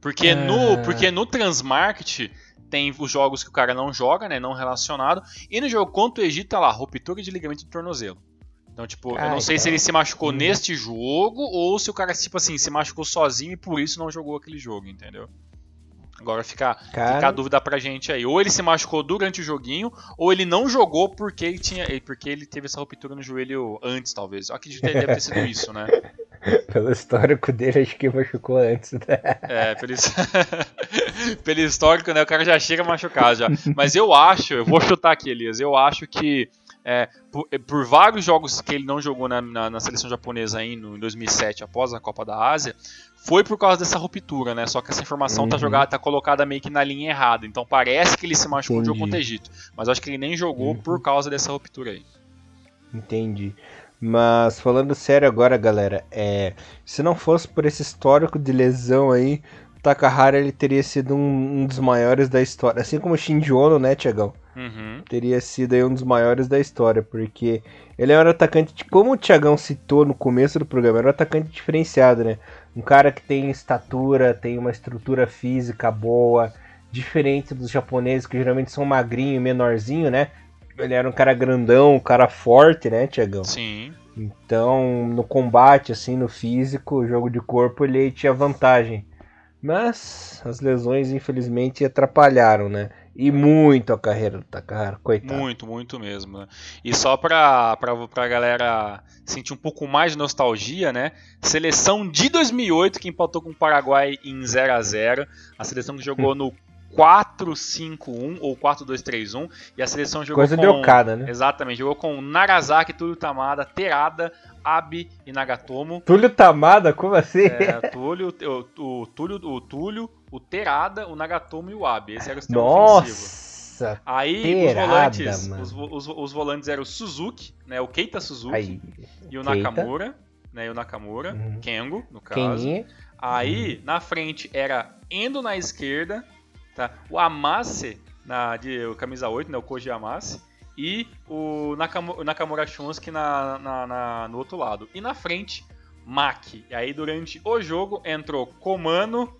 Porque é... no, porque no Transmarket tem os jogos que o cara não joga, né, não relacionado, e no jogo contra o Egito tá lá, ruptura de ligamento do tornozelo. Então, tipo, Ai, eu não sei se ele se machucou hum. neste jogo ou se o cara, tipo assim, se machucou sozinho e por isso não jogou aquele jogo, entendeu? Agora fica, cara... fica a dúvida pra gente aí. Ou ele se machucou durante o joguinho, ou ele não jogou porque ele tinha. Porque ele teve essa ruptura no joelho antes, talvez. Eu acredito que deve ter sido isso, né? *laughs* *laughs* Pelo histórico dele, acho que machucou antes. Né? É, pelo, *laughs* pelo histórico, né? O cara já chega machucado já. Mas eu acho, eu vou chutar aqui, Elias, eu acho que é, por, é, por, vários jogos que ele não jogou na, na, na seleção japonesa aí no, em 2007, após a Copa da Ásia, foi por causa dessa ruptura, né? Só que essa informação tá uhum. tá jogada, tá colocada meio que na linha errada. Então parece que ele se machucou no jogo contra o Egito. Mas acho que ele nem jogou uhum. por causa dessa ruptura aí. Entendi. Mas falando sério agora, galera, é, se não fosse por esse histórico de lesão aí, o Takahara ele teria sido um, um dos maiores da história. Assim como o Shinji Ono, né, Tiagão? Uhum. Teria sido aí um dos maiores da história, porque ele era um atacante, como o Tiagão citou no começo do programa, era um atacante diferenciado, né? Um cara que tem estatura, tem uma estrutura física boa, diferente dos japoneses que geralmente são magrinho, menorzinho, né? Ele era um cara grandão, um cara forte, né, Tiagão? Sim. Então, no combate, assim, no físico, jogo de corpo, ele tinha vantagem. Mas as lesões, infelizmente, atrapalharam, né? E muito a carreira do Takahara, coitado. Muito, muito mesmo. Né? E só pra, pra, pra galera sentir um pouco mais de nostalgia, né? Seleção de 2008 que empatou com o Paraguai em 0 a 0 A seleção que jogou *laughs* no 4-5-1 ou 4-2-3-1 e a seleção jogou Coisa com... de Okada, né? Exatamente, jogou com Narazaki, Túlio Tamada, Terada, Abi e Nagatomo. Túlio Tamada? Como assim? É, *laughs* Túlio, o, o, Túlio, o Túlio, o Terada, o Nagatomo e o Abi. Esse era o sistema Nossa, ofensivo. Aí terada, os volantes, os, os, os, volantes eram o Suzuki, né, o Keita Suzuki Aí, e o Keita. Nakamura, né, o Nakamura, uhum. Kengo, no caso. Keninha. Aí, uhum. na frente era Endo na esquerda, tá? O Amase na de o camisa 8, né, o Koji Amase e o Nakamura, Nakamura Shunsuke na, na, na, no outro lado. E na frente, Maki. E aí durante o jogo entrou Komano,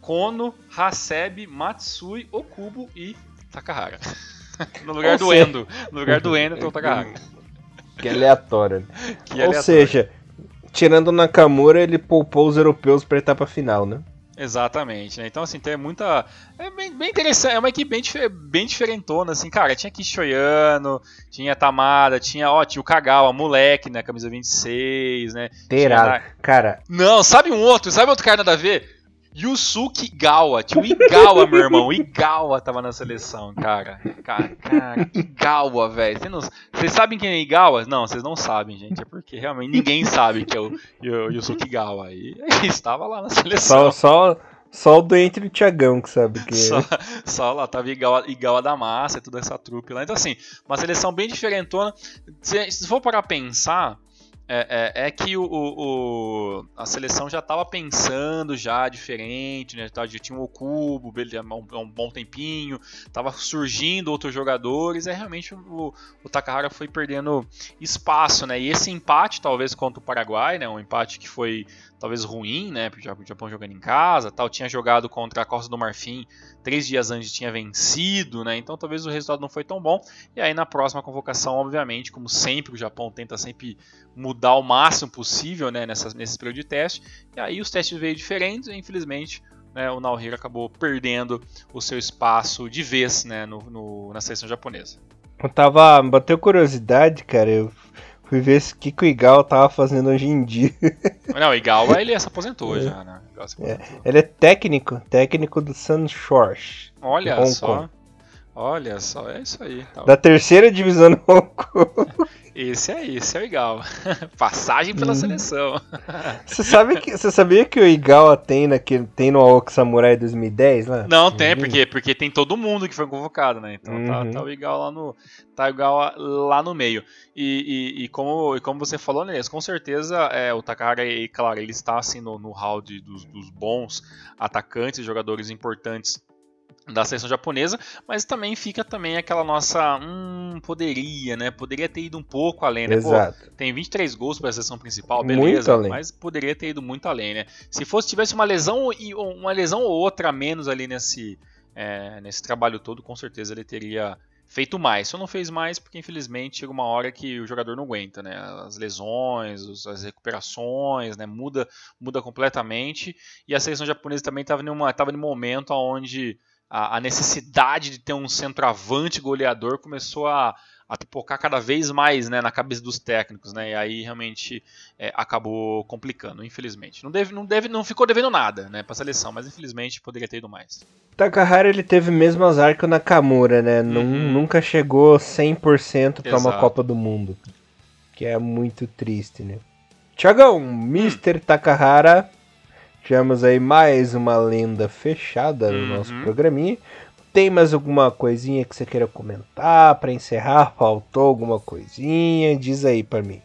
Kono, Hasebe, Matsui, Okubo e Takahara. *laughs* no lugar Ou do seja... Endo. No lugar do Endo entrou o Takahara. *laughs* Que aleatório. Que Ou aleatório. seja, tirando o Nakamura, ele poupou os europeus para a etapa final, né? Exatamente, né? Então, assim, tem muita. É bem, bem interessante, é uma equipe bem, bem diferentona, assim, cara. Tinha Kishoyano, tinha Tamada, tinha, ó, tinha o Kagawa, moleque, né? Camisa 26, né? Terá, tinha... cara. Não, sabe um outro, sabe outro cara nada a ver? Yusuke Gawa. Tinha o Igawa, meu irmão. Igawa tava na seleção, cara. Cara, cara Igawa, velho. Vocês sabem quem é Igawa? Não, vocês não sabem, gente. É porque realmente ninguém sabe que é o, o Yusuke Gawa. E ele *laughs* estava lá na seleção. Só, só, só o doente do Tiagão que sabe que é. Só, só lá, tava Igawa, Igawa da Massa e toda essa trupe lá. Então, assim, uma seleção bem diferentona. Se, se for para pensar é, é, é, que o, o, a seleção já estava pensando já diferente, né? Já tinha o Cubo há um, bom tempinho, estava surgindo outros jogadores, é realmente o, o Takahara foi perdendo espaço, né? E esse empate, talvez contra o Paraguai, né? Um empate que foi talvez ruim, né? Porque o Japão jogando em casa, tal, tinha jogado contra a Costa do Marfim três dias antes tinha vencido, né? Então talvez o resultado não foi tão bom. E aí na próxima convocação, obviamente, como sempre, o Japão tenta sempre mudar o máximo possível, né? Nessas, nesse período de teste. E aí os testes veio diferentes, e infelizmente. Né, o Naohiro acabou perdendo o seu espaço de vez né, no, no, na seleção japonesa. Eu tava. Bateu curiosidade, cara. Eu Fui ver o que, que o Igal tava fazendo hoje em dia. *laughs* Não, o Igal *laughs* ele se aposentou é. já, né? É. Ele é técnico, técnico do Sunshores. Olha só. Kong. Olha só, é isso aí. Tá. Da terceira divisão do Hong Kong. Esse é esse é o Igawa. *laughs* Passagem pela hum. seleção. Você sabe que você sabia que o Igawa tem naquele tem no Aoki Samurai 2010 lá? Não, tem, porque porque tem todo mundo que foi convocado, né? Então tá, uhum. tá, tá, o Igawa lá no tá o Igawa lá no meio. E, e, e como, e como você falou, né, com certeza é, o Takahara, e, claro, ele está assim no, no hall de, dos, dos bons atacantes, jogadores importantes da seleção japonesa, mas também fica também aquela nossa, hum, poderia, né? Poderia ter ido um pouco além, né? Exato. Pô, tem 23 gols para a seleção principal, beleza, mas poderia ter ido muito além, né? Se fosse tivesse uma lesão e uma lesão ou outra a menos ali nesse é, nesse trabalho todo, com certeza ele teria feito mais. Só não fez mais porque infelizmente chega uma hora que o jogador não aguenta, né? As lesões, as recuperações, né? Muda, muda completamente. E a seleção japonesa também estava em uma, tava em um momento onde a, a necessidade de ter um centroavante goleador começou a, a pipocar cada vez mais né, na cabeça dos técnicos, né? E aí realmente é, acabou complicando, infelizmente. Não, deve, não, deve, não ficou devendo nada né, para a seleção, mas infelizmente poderia ter ido mais. Takahara ele teve mesmo azar que o Nakamura, né? Uhum. Nunca chegou 100% para uma Copa do Mundo. Que é muito triste, né? Tiagão, Mr. Hum. Takahara. Tivemos aí mais uma lenda fechada no uhum. nosso programinha. Tem mais alguma coisinha que você queira comentar para encerrar? Faltou alguma coisinha? Diz aí para mim.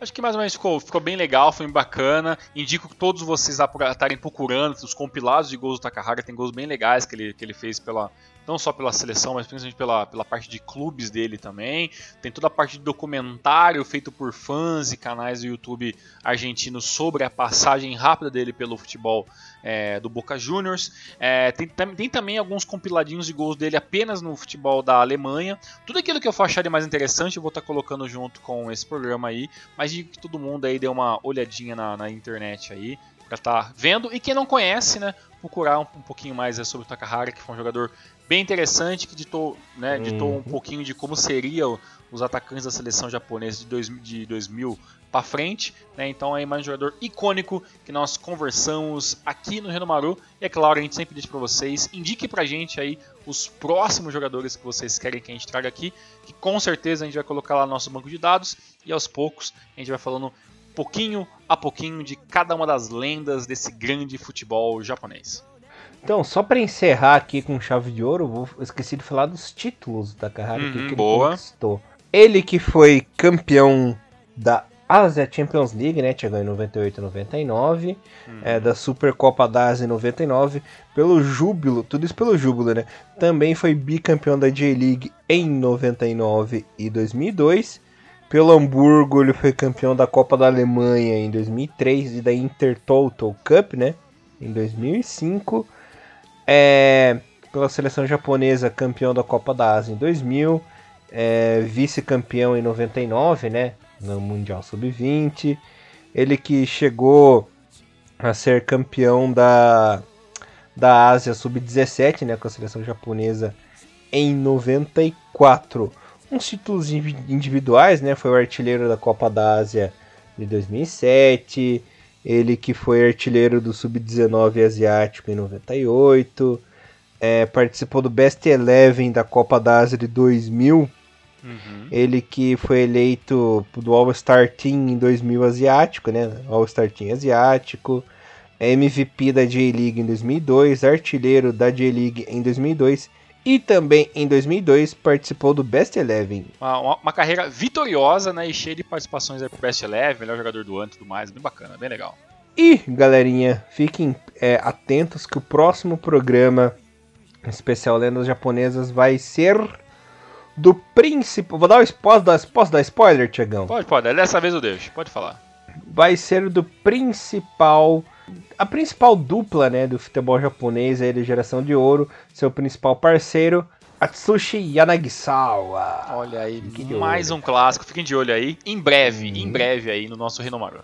Acho que mais ou menos ficou, ficou bem legal, foi bacana. Indico que todos vocês estarem procurando os compilados de gols do Takahara. Tem gols bem legais que ele, que ele fez pela, não só pela seleção, mas principalmente pela, pela parte de clubes dele também. Tem toda a parte de documentário feito por fãs e canais do YouTube argentinos sobre a passagem rápida dele pelo futebol é, do Boca Juniors. É, tem, tem, também alguns compiladinhos de gols dele apenas no futebol da Alemanha. Tudo aquilo que eu for achar mais interessante eu vou estar colocando junto com esse programa aí. Mas de que todo mundo aí dê uma olhadinha na, na internet aí para estar tá vendo. E quem não conhece, né, procurar um, um pouquinho mais é, sobre o Takahara, que foi um jogador bem interessante, que ditou, né, ditou um uhum. pouquinho de como seriam os atacantes da seleção japonesa de, dois, de 2000 para frente. Né, então é mais um jogador icônico que nós conversamos aqui no Renomaru. E é claro, a gente sempre diz para vocês, indique para a gente aí os próximos jogadores que vocês querem que a gente traga aqui, que com certeza a gente vai colocar lá no nosso banco de dados e aos poucos a gente vai falando pouquinho a pouquinho de cada uma das lendas desse grande futebol japonês. Então, só para encerrar aqui com chave de ouro, vou esqueci de falar dos títulos da carreira uhum, que ele boa. conquistou. Ele que foi campeão da Asia Champions League, né? Chegou em 98 e 99, uhum. é, da Supercopa da Ásia em 99, pelo júbilo, tudo isso pelo júbilo, né? Também foi bicampeão da J-League em 99 e 2002 pelo Hamburgo, ele foi campeão da Copa da Alemanha em 2003 e da Intertotal Cup, né? Em 2005. É, pela seleção japonesa, campeão da Copa da Ásia em 2000. É, Vice-campeão em 99, né? No Mundial Sub-20. Ele que chegou a ser campeão da, da Ásia Sub-17, né? Com a seleção japonesa em 94 uns títulos individuais, né? Foi o artilheiro da Copa da Ásia de 2007, ele que foi artilheiro do Sub-19 asiático em 98, é, participou do Best Eleven da Copa da Ásia de 2000, uhum. ele que foi eleito do All-Star Team em 2000 asiático, né? All-Star Team asiático, MVP da J-League em 2002, artilheiro da J-League em 2002 e também em 2002 participou do Best Eleven. Uma, uma, uma carreira vitoriosa né, e cheia de participações aí pro Best Eleven, melhor jogador do ano e tudo mais, bem bacana, bem legal. E galerinha, fiquem é, atentos que o próximo programa especial Lendas Japonesas vai ser do príncipe. Vou dar o spoiler, posso dar spoiler, Tiagão? Pode, pode, dessa vez eu deixo, pode falar. Vai ser do principal a principal dupla né, do futebol japonês aí da geração de ouro, seu principal parceiro, Atsushi Yanagisawa. Olha aí, mais um clássico, fiquem de olho aí. Em breve, hum. em breve aí no nosso Renomaru.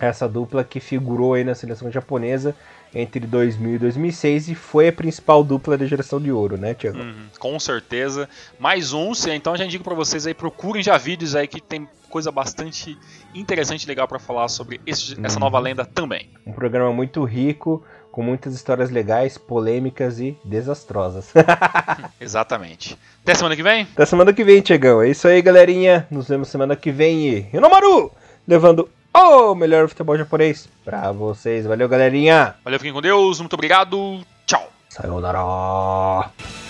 Essa dupla que figurou aí na seleção japonesa entre 2000 e 2006 e foi a principal dupla da geração de ouro, né, Tiago? Uhum, com certeza. Mais um, então já indico para vocês aí, procurem já vídeos aí que tem coisa bastante interessante e legal para falar sobre esse, essa nova uhum. lenda também. Um programa muito rico, com muitas histórias legais, polêmicas e desastrosas. *laughs* Exatamente. Até semana que vem? Até semana que vem, Tiagão. É isso aí, galerinha. Nos vemos semana que vem e Rinomaru! Levando o melhor futebol japonês pra vocês. Valeu, galerinha. Valeu, fiquem com Deus. Muito obrigado. Tchau. Sayonara.